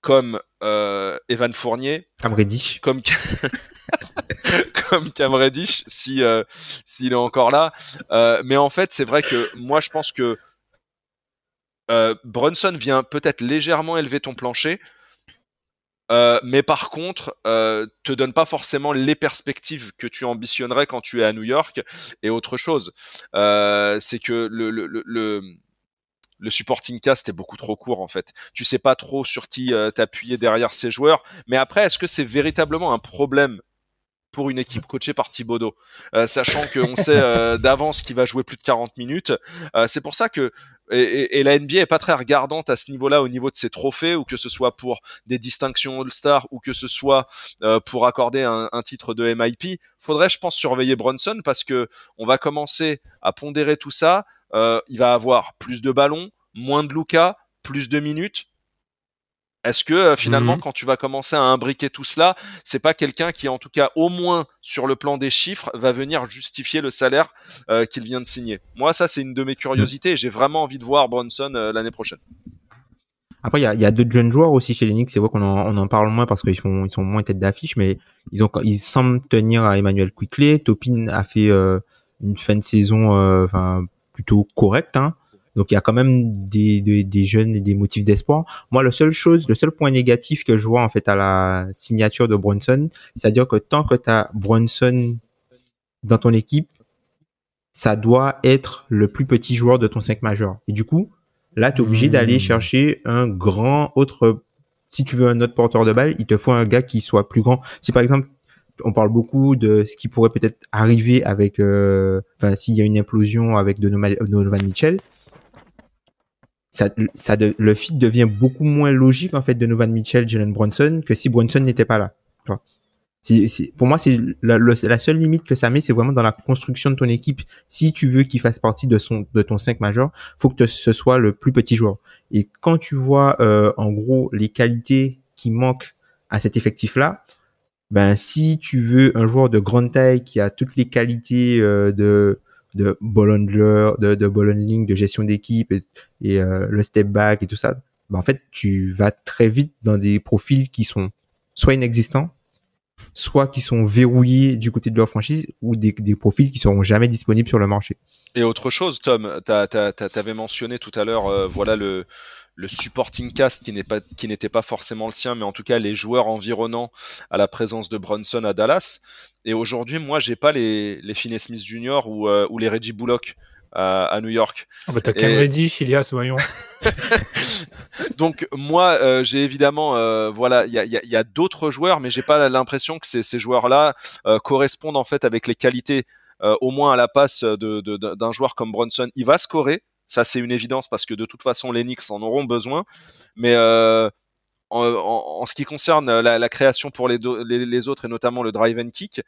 comme euh, Evan Fournier, Cam Reddish, comme comme Cam Reddish, si euh, s'il est encore là. Euh, mais en fait, c'est vrai que moi, je pense que Brunson vient peut-être légèrement élever ton plancher, euh, mais par contre, euh, te donne pas forcément les perspectives que tu ambitionnerais quand tu es à New York. Et autre chose, euh, c'est que le, le, le, le supporting cast est beaucoup trop court en fait. Tu sais pas trop sur qui euh, t'appuyer derrière ces joueurs. Mais après, est-ce que c'est véritablement un problème pour une équipe coachée par Thibodeau, euh, sachant qu'on sait euh, d'avance qu'il va jouer plus de 40 minutes. Euh, c'est pour ça que et, et, la NBA est pas très regardante à ce niveau-là, au niveau de ses trophées, ou que ce soit pour des distinctions All-Star, ou que ce soit euh, pour accorder un, un, titre de MIP. Faudrait, je pense, surveiller Brunson parce que on va commencer à pondérer tout ça. il va avoir plus de ballons, moins de Luca, plus de minutes est-ce que euh, finalement, mhm. quand tu vas commencer à imbriquer tout cela, c'est pas quelqu'un qui, en tout cas, au moins sur le plan des chiffres, va venir justifier le salaire euh, qu'il vient de signer? Moi, ça, c'est une de mes curiosités. J'ai vraiment envie de voir Bronson euh, l'année prochaine. Après, il y a, y a d'autres jeunes joueurs aussi chez les Knicks. C'est vrai qu'on en, on en parle moins parce qu'ils sont, ils sont moins tête d'affiche, mais ils ont, ils semblent tenir à Emmanuel Quickley. Topin a fait une fin de saison, enfin plutôt correcte. Hein. Donc il y a quand même des, des, jeunes et des motifs d'espoir. Moi, la seule chose, le seul point négatif que je vois en fait à la signature de Brunson, c'est-à-dire que tant que tu as Brunson dans ton équipe, ça doit être le plus petit joueur de ton 5 majeur. Et du coup, là, tu es obligé d'aller hmm. chercher un grand autre... Si tu veux un autre porteur de balle, il te faut un gars qui soit plus grand. Si par exemple, on parle beaucoup de ce qui pourrait peut-être arriver avec... Euh, enfin, s'il y a une implosion avec Donovan Mitchell, ça, ça le fit devient beaucoup moins logique en fait de Novan Mitchell, Jalen Brunson que si Brunson n'était pas là. Pour moi, c'est la, la, seule limite que ça met, c'est vraiment dans la construction de ton équipe. Si tu veux qu'il fasse partie de son de ton 5 majeur, faut que ce soit le plus petit joueur. Et quand tu vois euh, en gros les qualités qui manquent à cet effectif-là, ben si tu veux un joueur de grande taille qui a toutes les qualités euh, de de ball de, de ball de gestion d'équipe et, euh, le step back et tout ça, bah en fait, tu vas très vite dans des profils qui sont soit inexistants, soit qui sont verrouillés du côté de leur franchise ou des, des profils qui seront jamais disponibles sur le marché. Et autre chose, Tom, tu avais mentionné tout à l'heure, euh, voilà le le supporting cast qui n'est pas qui n'était pas forcément le sien, mais en tout cas les joueurs environnants à la présence de Brunson à Dallas. Et aujourd'hui, moi, j'ai pas les les Finney Smith Jr. ou euh, ou les Reggie Bullock à, New York. Oh bah t'as Cam Reddish, Ilias, voyons. Donc moi, euh, j'ai évidemment, euh, voilà, il y a, y, y a d'autres joueurs, mais j'ai pas l'impression que ces, ces joueurs-là correspondent en fait avec les qualités, au moins à la passe de, de, d'un joueur comme Bronson. Il va scorer, ça c'est une évidence parce que de toute façon les Knicks en auront besoin, mais en, ce qui concerne la, création pour les, autres et notamment le drive and kick,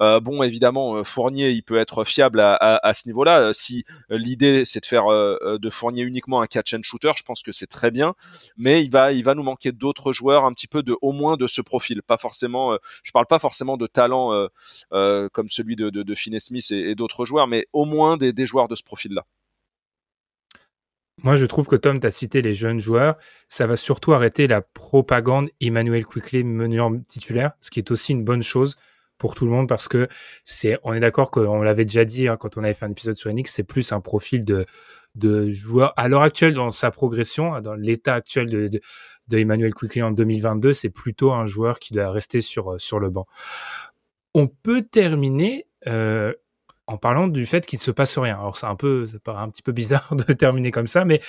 euh, bon évidemment euh, Fournier il peut être fiable à, ce niveau-là. Euh, si l'idée c'est de faire de Fournier uniquement un catch and shooter, je pense que c'est très bien, mais il va il va nous manquer d'autres joueurs un petit peu de au moins de ce profil. Pas forcément, je parle pas forcément de talent comme celui de, de, Finney Smith et, d'autres joueurs, mais au moins des, des joueurs de ce profil-là. Moi, je trouve que Tom, tu as cité les jeunes joueurs. Ça va surtout arrêter la propagande Emmanuel Quickly meneur titulaire, ce qui est aussi une bonne chose pour tout le monde parce que c'est, on est d'accord qu'on l'avait déjà dit hein, quand on avait fait un épisode sur Enix, c'est plus un profil de, de joueur à l'heure actuelle dans sa progression, dans l'état actuel de, de, Emmanuel Quickly en 2022, c'est plutôt un joueur qui doit rester sur, sur le banc. On peut terminer euh, en parlant du fait qu'il se passe rien. Alors c'est un peu, ça paraît un petit peu bizarre de terminer comme ça, mais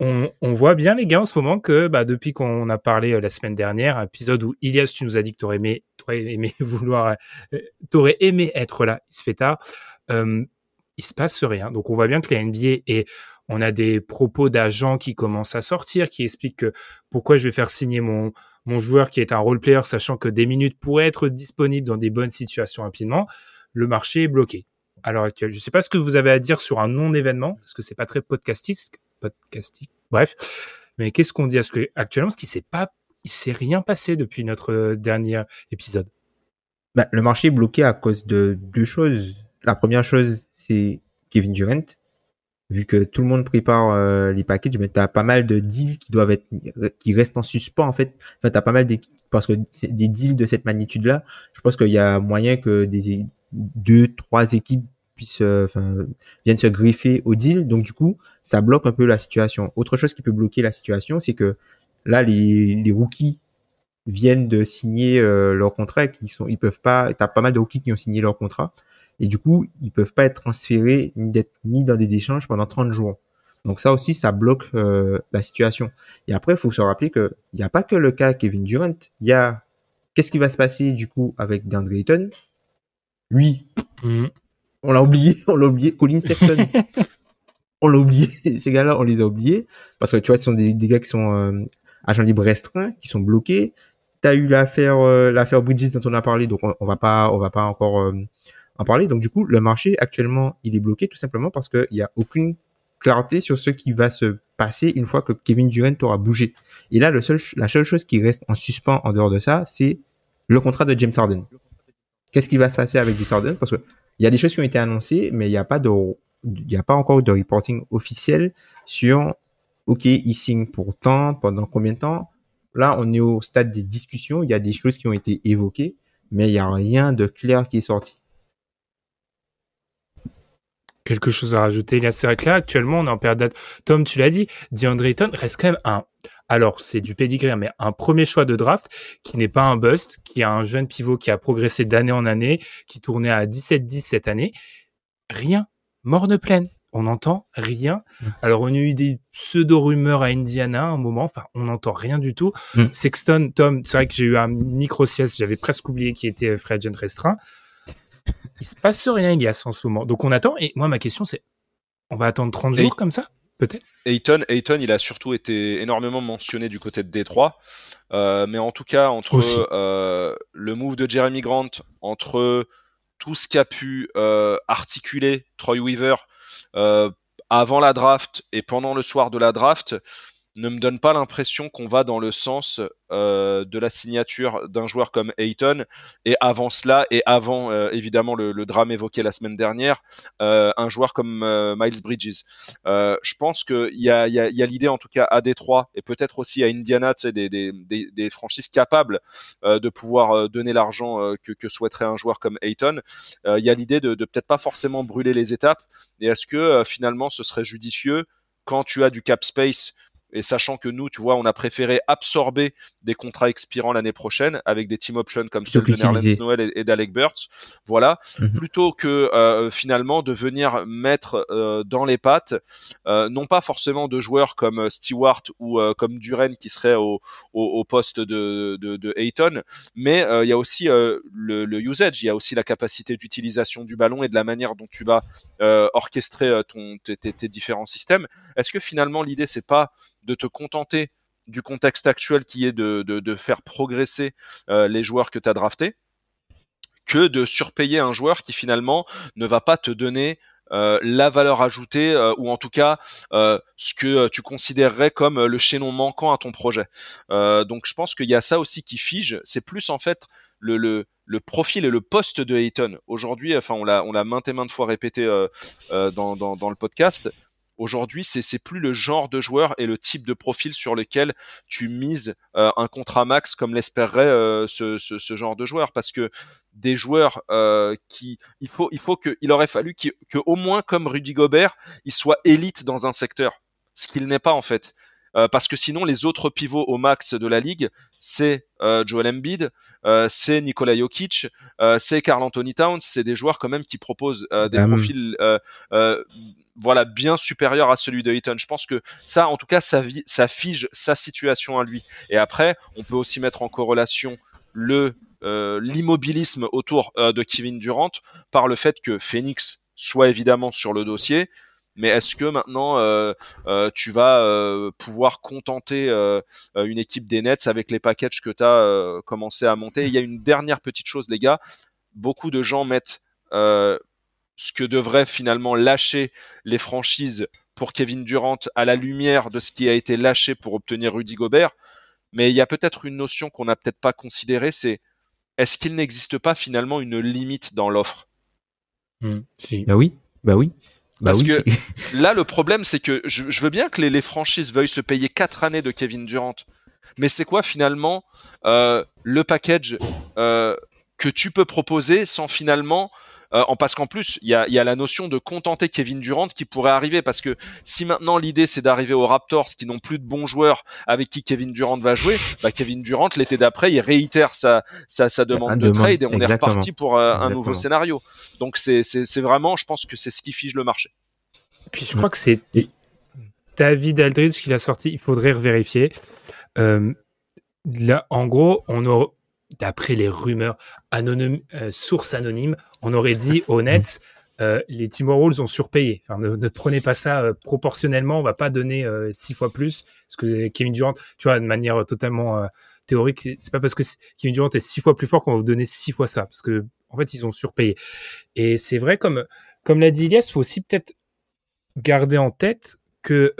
on, voit bien les gars en ce moment que bah, depuis qu'on a parlé euh, la semaine dernière, un épisode où Ilias, tu nous as dit que t'aurais aimé, aurais aimé vouloir, euh, t'aurais aimé être là. Il se fait tard. Euh, il se passe rien. Donc on voit bien que la NBA et on a des propos d'agents qui commencent à sortir, qui expliquent que pourquoi je vais faire signer mon mon joueur qui est un role player, sachant que des minutes pourraient être disponibles dans des bonnes situations rapidement le marché est bloqué à l'heure actuelle. Je ne sais pas ce que vous avez à dire sur un non-événement, parce que c'est pas très podcastique, podcastique. Bref, mais qu'est-ce qu'on dit à ce que actuellement, ce qui s'est pas, il s'est rien passé depuis notre euh, dernier épisode. Bah, le marché est bloqué à cause de deux choses. La première chose, c'est Kevin Durant. Vu que tout le monde prépare euh, les packages, mais t'as pas mal de deals qui doivent être, qui restent en suspens en fait. Enfin, t'as pas mal de, parce que des deals de cette magnitude-là, je pense qu'il y a moyen que des deux, trois équipes puissent, euh, viennent se greffer au deal. Donc du coup, ça bloque un peu la situation. Autre chose qui peut bloquer la situation, c'est que là, les, rookies viennent de signer euh, leur contrat, qui sont, ils peuvent pas. T'as pas mal de rookies qui ont signé leur contrat, et du coup, ils peuvent pas être transférés, d'être mis dans des échanges pendant 30 jours. Donc ça aussi, ça bloque euh, la situation. Et après, il faut se rappeler que il n'y a pas que le cas Kevin Durant. Il y a qu'est-ce qui va se passer du coup avec DeAndre Ayton? Lui, mm. on l'a oublié, on l'a oublié. Colin Sexton, on l'a oublié. Ces gars-là, on les a oubliés parce que tu vois, ce sont des, gars qui sont euh, agents libres restreints, qui sont bloqués. T'as eu l'affaire, euh, l'affaire Bridges dont on a parlé, donc on, va pas, on va pas encore euh, en parler. Donc du coup, le marché actuellement, il est bloqué tout simplement parce qu'il y a aucune clarté sur ce qui va se passer une fois que Kevin Durant aura bougé. Et là, le seul, la seule chose qui reste en suspens en dehors de ça, c'est le contrat de James Harden. Qu'est-ce qui va se passer avec du Parce que il y a des choses qui ont été annoncées, mais il n'y a pas a pas encore de reporting officiel sur, OK, il signe pour pendant combien de temps? Là, on est au stade des discussions. Il y a des choses qui ont été évoquées, mais il n'y a rien de clair qui est sorti. Quelque chose à rajouter, C'est vrai que là, actuellement, on est en période Tom, tu l'as dit, DeAndre Ayton reste quand même un alors c'est du pedigree, hein, mais un premier choix de draft qui n'est pas un bust, qui a un jeune pivot qui a progressé d'année en année, qui tournait à 17-10 cette année. Rien, mort de plaine. On n'entend rien. Mm. Alors on a eu des pseudo-rumeurs à Indiana un moment, enfin on n'entend rien du tout. Mm. Sexton, Tom, c'est vrai que j'ai eu un micro-sieste, j'avais presque oublié qu'il était free agent restreint. Il se passe rien, il y a en ce moment. Donc on attend, et moi ma question c'est, on va attendre 30 jours comme ça? Peut-être. Ayton, Ayton, il a surtout été énormément mentionné du côté de Détroit, euh, mais en tout cas entre euh, le move de Jeremy Grant, entre tout ce qu'a pu euh, articuler Troy Weaver avant la draft et pendant le soir de la draft, ne me donne pas l'impression qu'on va dans le sens euh, de la signature d'un joueur comme Ayton. Et avant cela, et avant euh, évidemment le, le, drame évoqué la semaine dernière, euh, un joueur comme euh, Miles Bridges. Euh, je pense qu'il y a, y a, y a l'idée en tout cas à Détroit et peut-être aussi à Indiana, des, des, des, des, franchises capables de pouvoir donner l'argent que, que, souhaiterait un joueur comme Ayton. Il y a l'idée de, de peut-être pas forcément brûler les étapes. Et est-ce que finalement ce serait judicieux quand tu as du cap space et sachant que nous, tu vois, on a préféré absorber des contrats expirant l'année prochaine avec des team options comme ceux de Nerlens Noël et, d'Alec Burks, voilà, mhm. plutôt que euh, finalement de venir mettre euh, dans les pattes, euh, non pas forcément de joueurs comme Stewart ou comme Duren qui serait au, au, poste de, de, de Ayton, mais il y a aussi le, le, usage, il y a aussi la capacité d'utilisation du ballon et de la manière dont tu vas orchestrer ton, tes, tes différents systèmes. Est-ce que finalement l'idée c'est pas de te contenter du contexte actuel qui est de, de, faire progresser euh, les joueurs que tu as draftés que de surpayer un joueur qui finalement ne va pas te donner euh, la valeur ajoutée euh, ou en tout cas ce que tu considérerais comme le chaînon manquant à ton projet. donc je pense qu'il y a ça aussi qui fige. C'est plus en fait le, le, profil et le poste de Hayton. Aujourd'hui, enfin on l'a maintes et maintes fois répété dans, dans le podcast. Aujourd'hui, c'est plus le genre de joueur et le type de profil sur lequel tu mises euh, un contrat max comme l'espérerait euh, ce, genre de joueur, parce que des joueurs euh, qui, il faut, il faut que, aurait fallu que, au moins comme Rudy Gobert, il soit élite dans un secteur, ce qu'il n'est pas en fait. Euh, parce que sinon les autres pivots au max de la ligue, c'est euh, Joel Embiid, euh, c'est Nikola Jokic, c'est Carl Anthony Towns, c'est des joueurs quand même qui proposent des profils voilà bien supérieur à celui de Ayton. Je pense que ça, en tout cas, ça, ça fige sa situation à lui. Et après, on peut aussi mettre en corrélation le euh, l'immobilisme autour euh, de Kevin Durant par le fait que Phoenix soit évidemment sur le dossier. Mais est-ce que maintenant euh, tu vas pouvoir contenter une équipe des Nets avec les packages que tu as commencé à monter? Il y a une dernière petite chose, les gars. Beaucoup de gens mettent ce que devraient finalement lâcher les franchises pour Kevin Durant à la lumière de ce qui a été lâché pour obtenir Rudy Gobert. Mais il y a peut-être une notion qu'on n'a peut-être pas considérée, c'est est-ce qu'il n'existe pas finalement une limite dans l'offre? Hmm, Bah oui, bah oui. Bah Parce que là, le problème, c'est que je, veux bien que les, franchises veuillent se payer quatre années de Kevin Durant. Mais c'est quoi finalement euh, le package euh, que tu peux proposer sans finalement euh, en parce qu'en plus il y a, y a, la notion de contenter Kevin Durant qui pourrait arriver parce que si maintenant l'idée c'est d'arriver aux Raptors qui n'ont plus de bons joueurs avec qui Kevin Durant va jouer, bah Kevin Durant l'été d'après il réitère sa sa, sa demande de trade et on est reparti pour euh, un nouveau scénario. Donc c'est c'est vraiment je pense que c'est ce qui fige le marché. Puis je crois que c'est David Aldridge qui l'a sorti, il faudrait vérifier. Euh, là, en gros, on a, d'après les rumeurs anonymes, euh, sources anonymes, on aurait dit aux Nets, euh, les Timberwolves ont surpayé. Enfin, ne, prenez pas ça euh, proportionnellement, on va pas donner six fois plus. Parce que Kevin Durant, tu vois, de manière totalement théorique, c'est pas parce que Kevin Durant est six fois plus fort qu'on va vous donner six fois ça, parce que en fait, ils ont surpayé. Et c'est vrai, comme comme l'a dit Ilias, faut aussi peut-être garder en tête que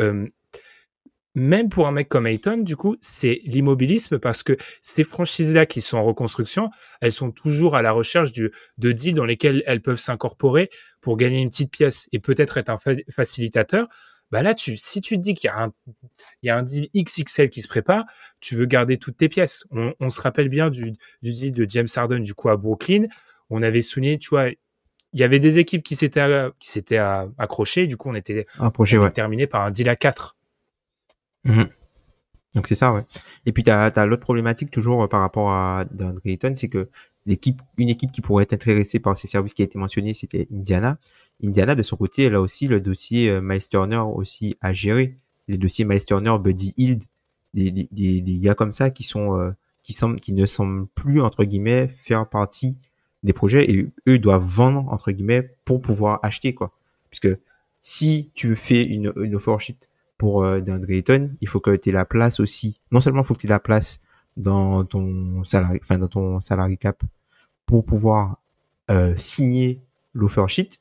même pour un mec comme Ayton, du coup, c'est l'immobilisme parce que ces franchises-là qui sont en reconstruction, elles sont toujours à la recherche du, de deals dans lesquels elles peuvent s'incorporer pour gagner une petite pièce et peut-être être un facilitateur. Bah là, tu, si tu te dis qu'il y a un, il y a un deal XXL qui se prépare, tu veux garder toutes tes pièces. On, on se rappelle bien du, du deal de James Harden, du coup, à Brooklyn. On avait souligné, tu vois, il y avait des équipes qui s'étaient, qui s'étaient accrochées. Du coup, on était, terminé par un deal à 4 Mhm. Donc c'est ça, ouais. Et puis tu as, l'autre problématique toujours euh, par rapport à DeAndre Ayton, c'est que l'équipe, une équipe qui pourrait être intéressée par ces services qui a été mentionné, c'était Indiana. Indiana, de son côté, elle a aussi le dossier euh, Miles Turner aussi à gérer. Les dossiers Miles Turner, Buddy Hield, des, des, des, gars comme ça qui sont euh, qui semblent qui ne semblent plus entre guillemets faire partie des projets et eux doivent vendre entre guillemets pour pouvoir acheter quoi. Puisque si tu fais une, une offer pour euh, DeAndre il faut que tu aies la place aussi. Non seulement il faut que tu aies la place dans ton salarié, enfin dans ton salary cap pour pouvoir euh, signer l'offer sheet,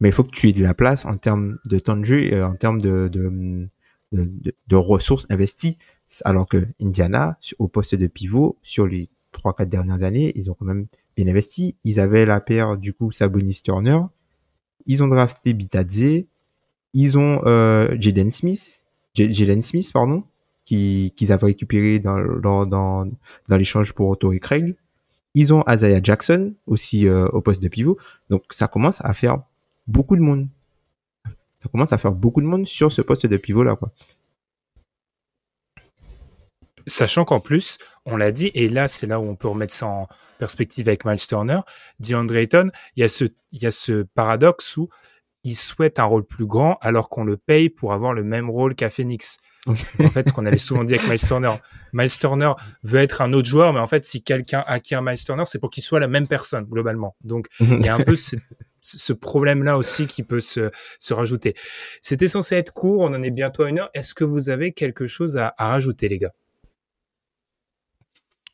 mais il faut que tu aies de la place en termes de temps de jeu et en termes de, de, de, de ressources investies. Alors que Indiana, au poste de pivot, sur les 3-4 dernières années, ils ont quand même bien investi. Ils avaient la paire, du coup, Sabonis Turner. Ils ont drafté Bitadze. Ils ont euh, Jaden Smith, Jalen Smith, pardon, qui qu'ils avaient récupéré dans dans dans, l'échange pour Torrey Craig. Ils ont Isaiah Jackson aussi euh, au poste de pivot. Donc ça commence à faire beaucoup de monde. Ça commence à faire beaucoup de monde sur ce poste de pivot là quoi. Sachant qu'en plus, on l'a dit, et là, c'est là où on peut remettre ça en perspective avec Miles Turner, DeAndre Ayton, il y a ce, il y a ce paradoxe où il souhaite un rôle plus grand alors qu'on le paye pour avoir le même rôle qu'à Phoenix. en fait, ce qu'on avait souvent dit avec Miles Turner. Miles Turner veut être un autre joueur, mais en fait, si quelqu'un acquiert Miles Turner, c'est pour qu'il soit la même personne, globalement. Donc, il y a un peu ce, ce problème-là aussi qui peut se, se rajouter. C'était censé être court, on en est bientôt à une heure. Est-ce que vous avez quelque chose à, à rajouter, les gars?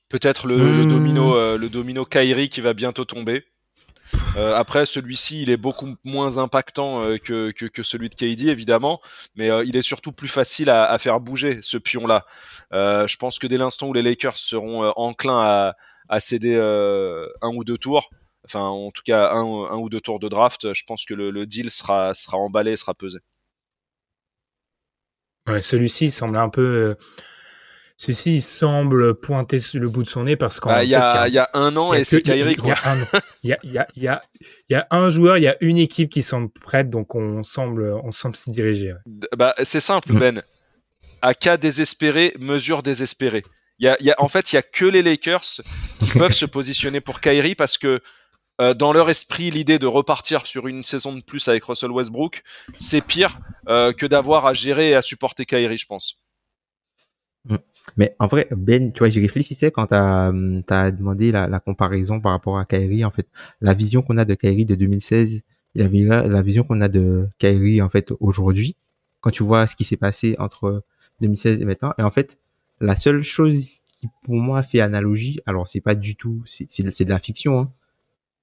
Peut-être le, le, domino, euh, le domino Kairi qui va bientôt tomber. Euh, après, celui-ci, il est beaucoup moins impactant euh, que, que, celui de KD, évidemment, mais euh, il est surtout plus facile à, faire bouger, ce pion-là. Je pense que dès l'instant où les Lakers seront enclins à, à céder un ou deux tours, enfin en tout cas un, un, ou deux tours de draft, je pense que le, le deal sera, sera emballé, sera pesé. Ouais, celui-ci semble un peu Ceci semble pointer le bout de son nez parce qu'en bah, il y, a, y, a un an et c'est Kyrie quoi. Il y a, y, y, un joueur, il y a une équipe qui semble prête, donc on semble, on semble s'y diriger. Bah, c'est simple, mm. Ben. À cas désespéré, mesure désespérée. Il y a, y a, en fait, il y a que les Lakers qui peuvent se positionner pour Kyrie parce que euh, dans leur esprit, l'idée de repartir sur une saison de plus avec Russell Westbrook, c'est pire euh, que d'avoir à gérer et à supporter Kyrie, je pense. Mais en vrai, Ben, tu vois, j'y réfléchissais quand t'as as demandé la, la, comparaison par rapport à Kyrie. En fait, la vision qu'on a de Kyrie de 2016 et la, la vision qu'on a de Kyrie en fait aujourd'hui, quand tu vois ce qui s'est passé entre 2016 et maintenant. Et en fait, la seule chose qui pour moi fait analogie, alors c'est pas du tout, c'est de la fiction. Hein,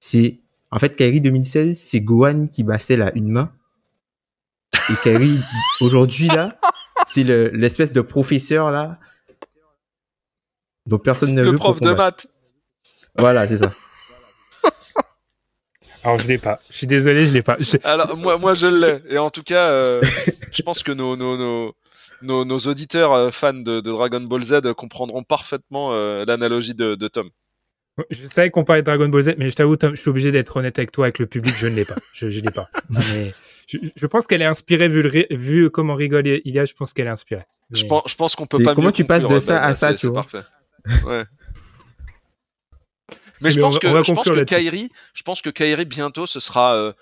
c'est en fait Kyrie 2016, c'est Gohan qui bassait la une main. Et Kyrie aujourd'hui là, c'est l'espèce de professeur là donc personne ne le prof de maths. Voilà, c'est ça. Alors je l'ai pas. Je suis désolé, je l'ai pas. Alors moi, moi je l'ai. Et en tout cas, euh, je pense que nos nos nos nos, nos auditeurs euh, fans de, de, Dragon Ball Z comprendront parfaitement euh, l'analogie de, de, Tom. Je savais qu'on parlait de Dragon Ball Z, mais je t'avoue, Tom, je suis obligé d'être honnête avec toi, avec le public, je ne l'ai pas. Je, je l'ai pas. Non, mais je, je, pense qu'elle est inspirée vu, le, vu comment rigole il y a. Je pense qu'elle est inspirée. Mais... Je pense, je pense qu'on peut pas. Comment tu passes de ça à ça, tu vois parfait. Ouais. Mais, je pense, que, je pense que Kairi, je pense que Kairi bientôt ce sera euh,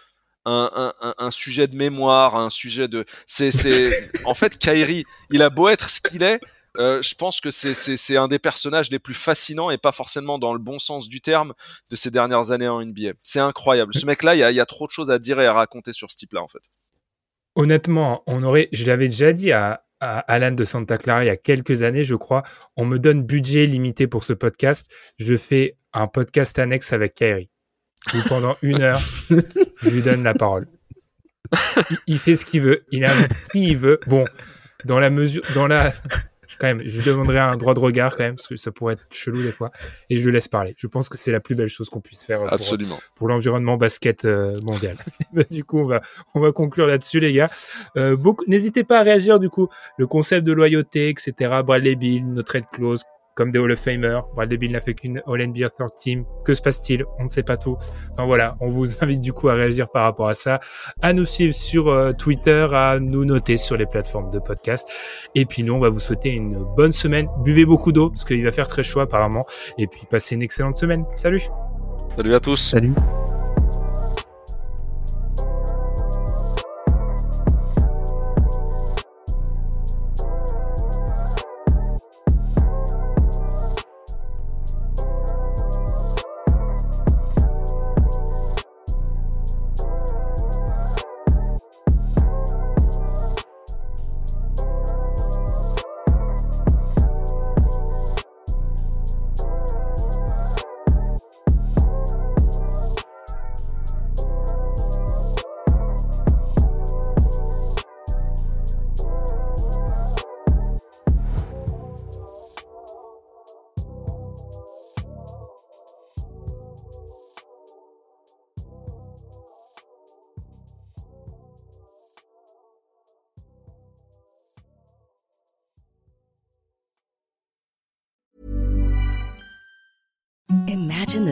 un, un, un, sujet de mémoire, un sujet de. C'est, c'est. en fait, Kairi, il a beau être ce qu'il est, euh, je pense que c'est, c'est, c'est un des personnages les plus fascinants et pas forcément dans le bon sens du terme de ces dernières années en NBA. C'est incroyable. Ce mec-là, il y a, y a, trop de choses à dire et à raconter sur ce type-là, en fait. Honnêtement, on aurait, je l'avais déjà dit à, à Alan de Santa Clara il y a quelques années, je crois. On me donne budget limité pour ce podcast. Je fais un podcast annexe avec Kairi. Pendant une heure, je lui donne la parole. Il, fait ce qu'il veut. Il a qui il veut. Bon, dans la mesure, quand même, je lui demanderai un droit de regard quand même, parce que ça pourrait être chelou des fois, et je le laisse parler. Je pense que c'est la plus belle chose qu'on puisse faire pour, Absolument. pour l'environnement basket euh, mondial. Bah, du coup, on va, on va conclure là-dessus, les gars. Euh, beaucoup, n'hésitez pas à réagir, du coup, le concept de loyauté, etc. Bradley Bill, notre aide close, comme des Hall of Famer. Bradley Bill n'a fait qu'une All NBA Third Team. Que se passe-t-il? On ne sait pas tout. Enfin voilà, on vous invite du coup à réagir par rapport à ça, à nous suivre sur euh, Twitter, à nous noter sur les plateformes de podcast. Et puis nous, on va vous souhaiter une bonne semaine. Buvez beaucoup d'eau parce qu'il va faire très chaud apparemment. Et puis passez une excellente semaine. Salut. Salut à tous. Salut.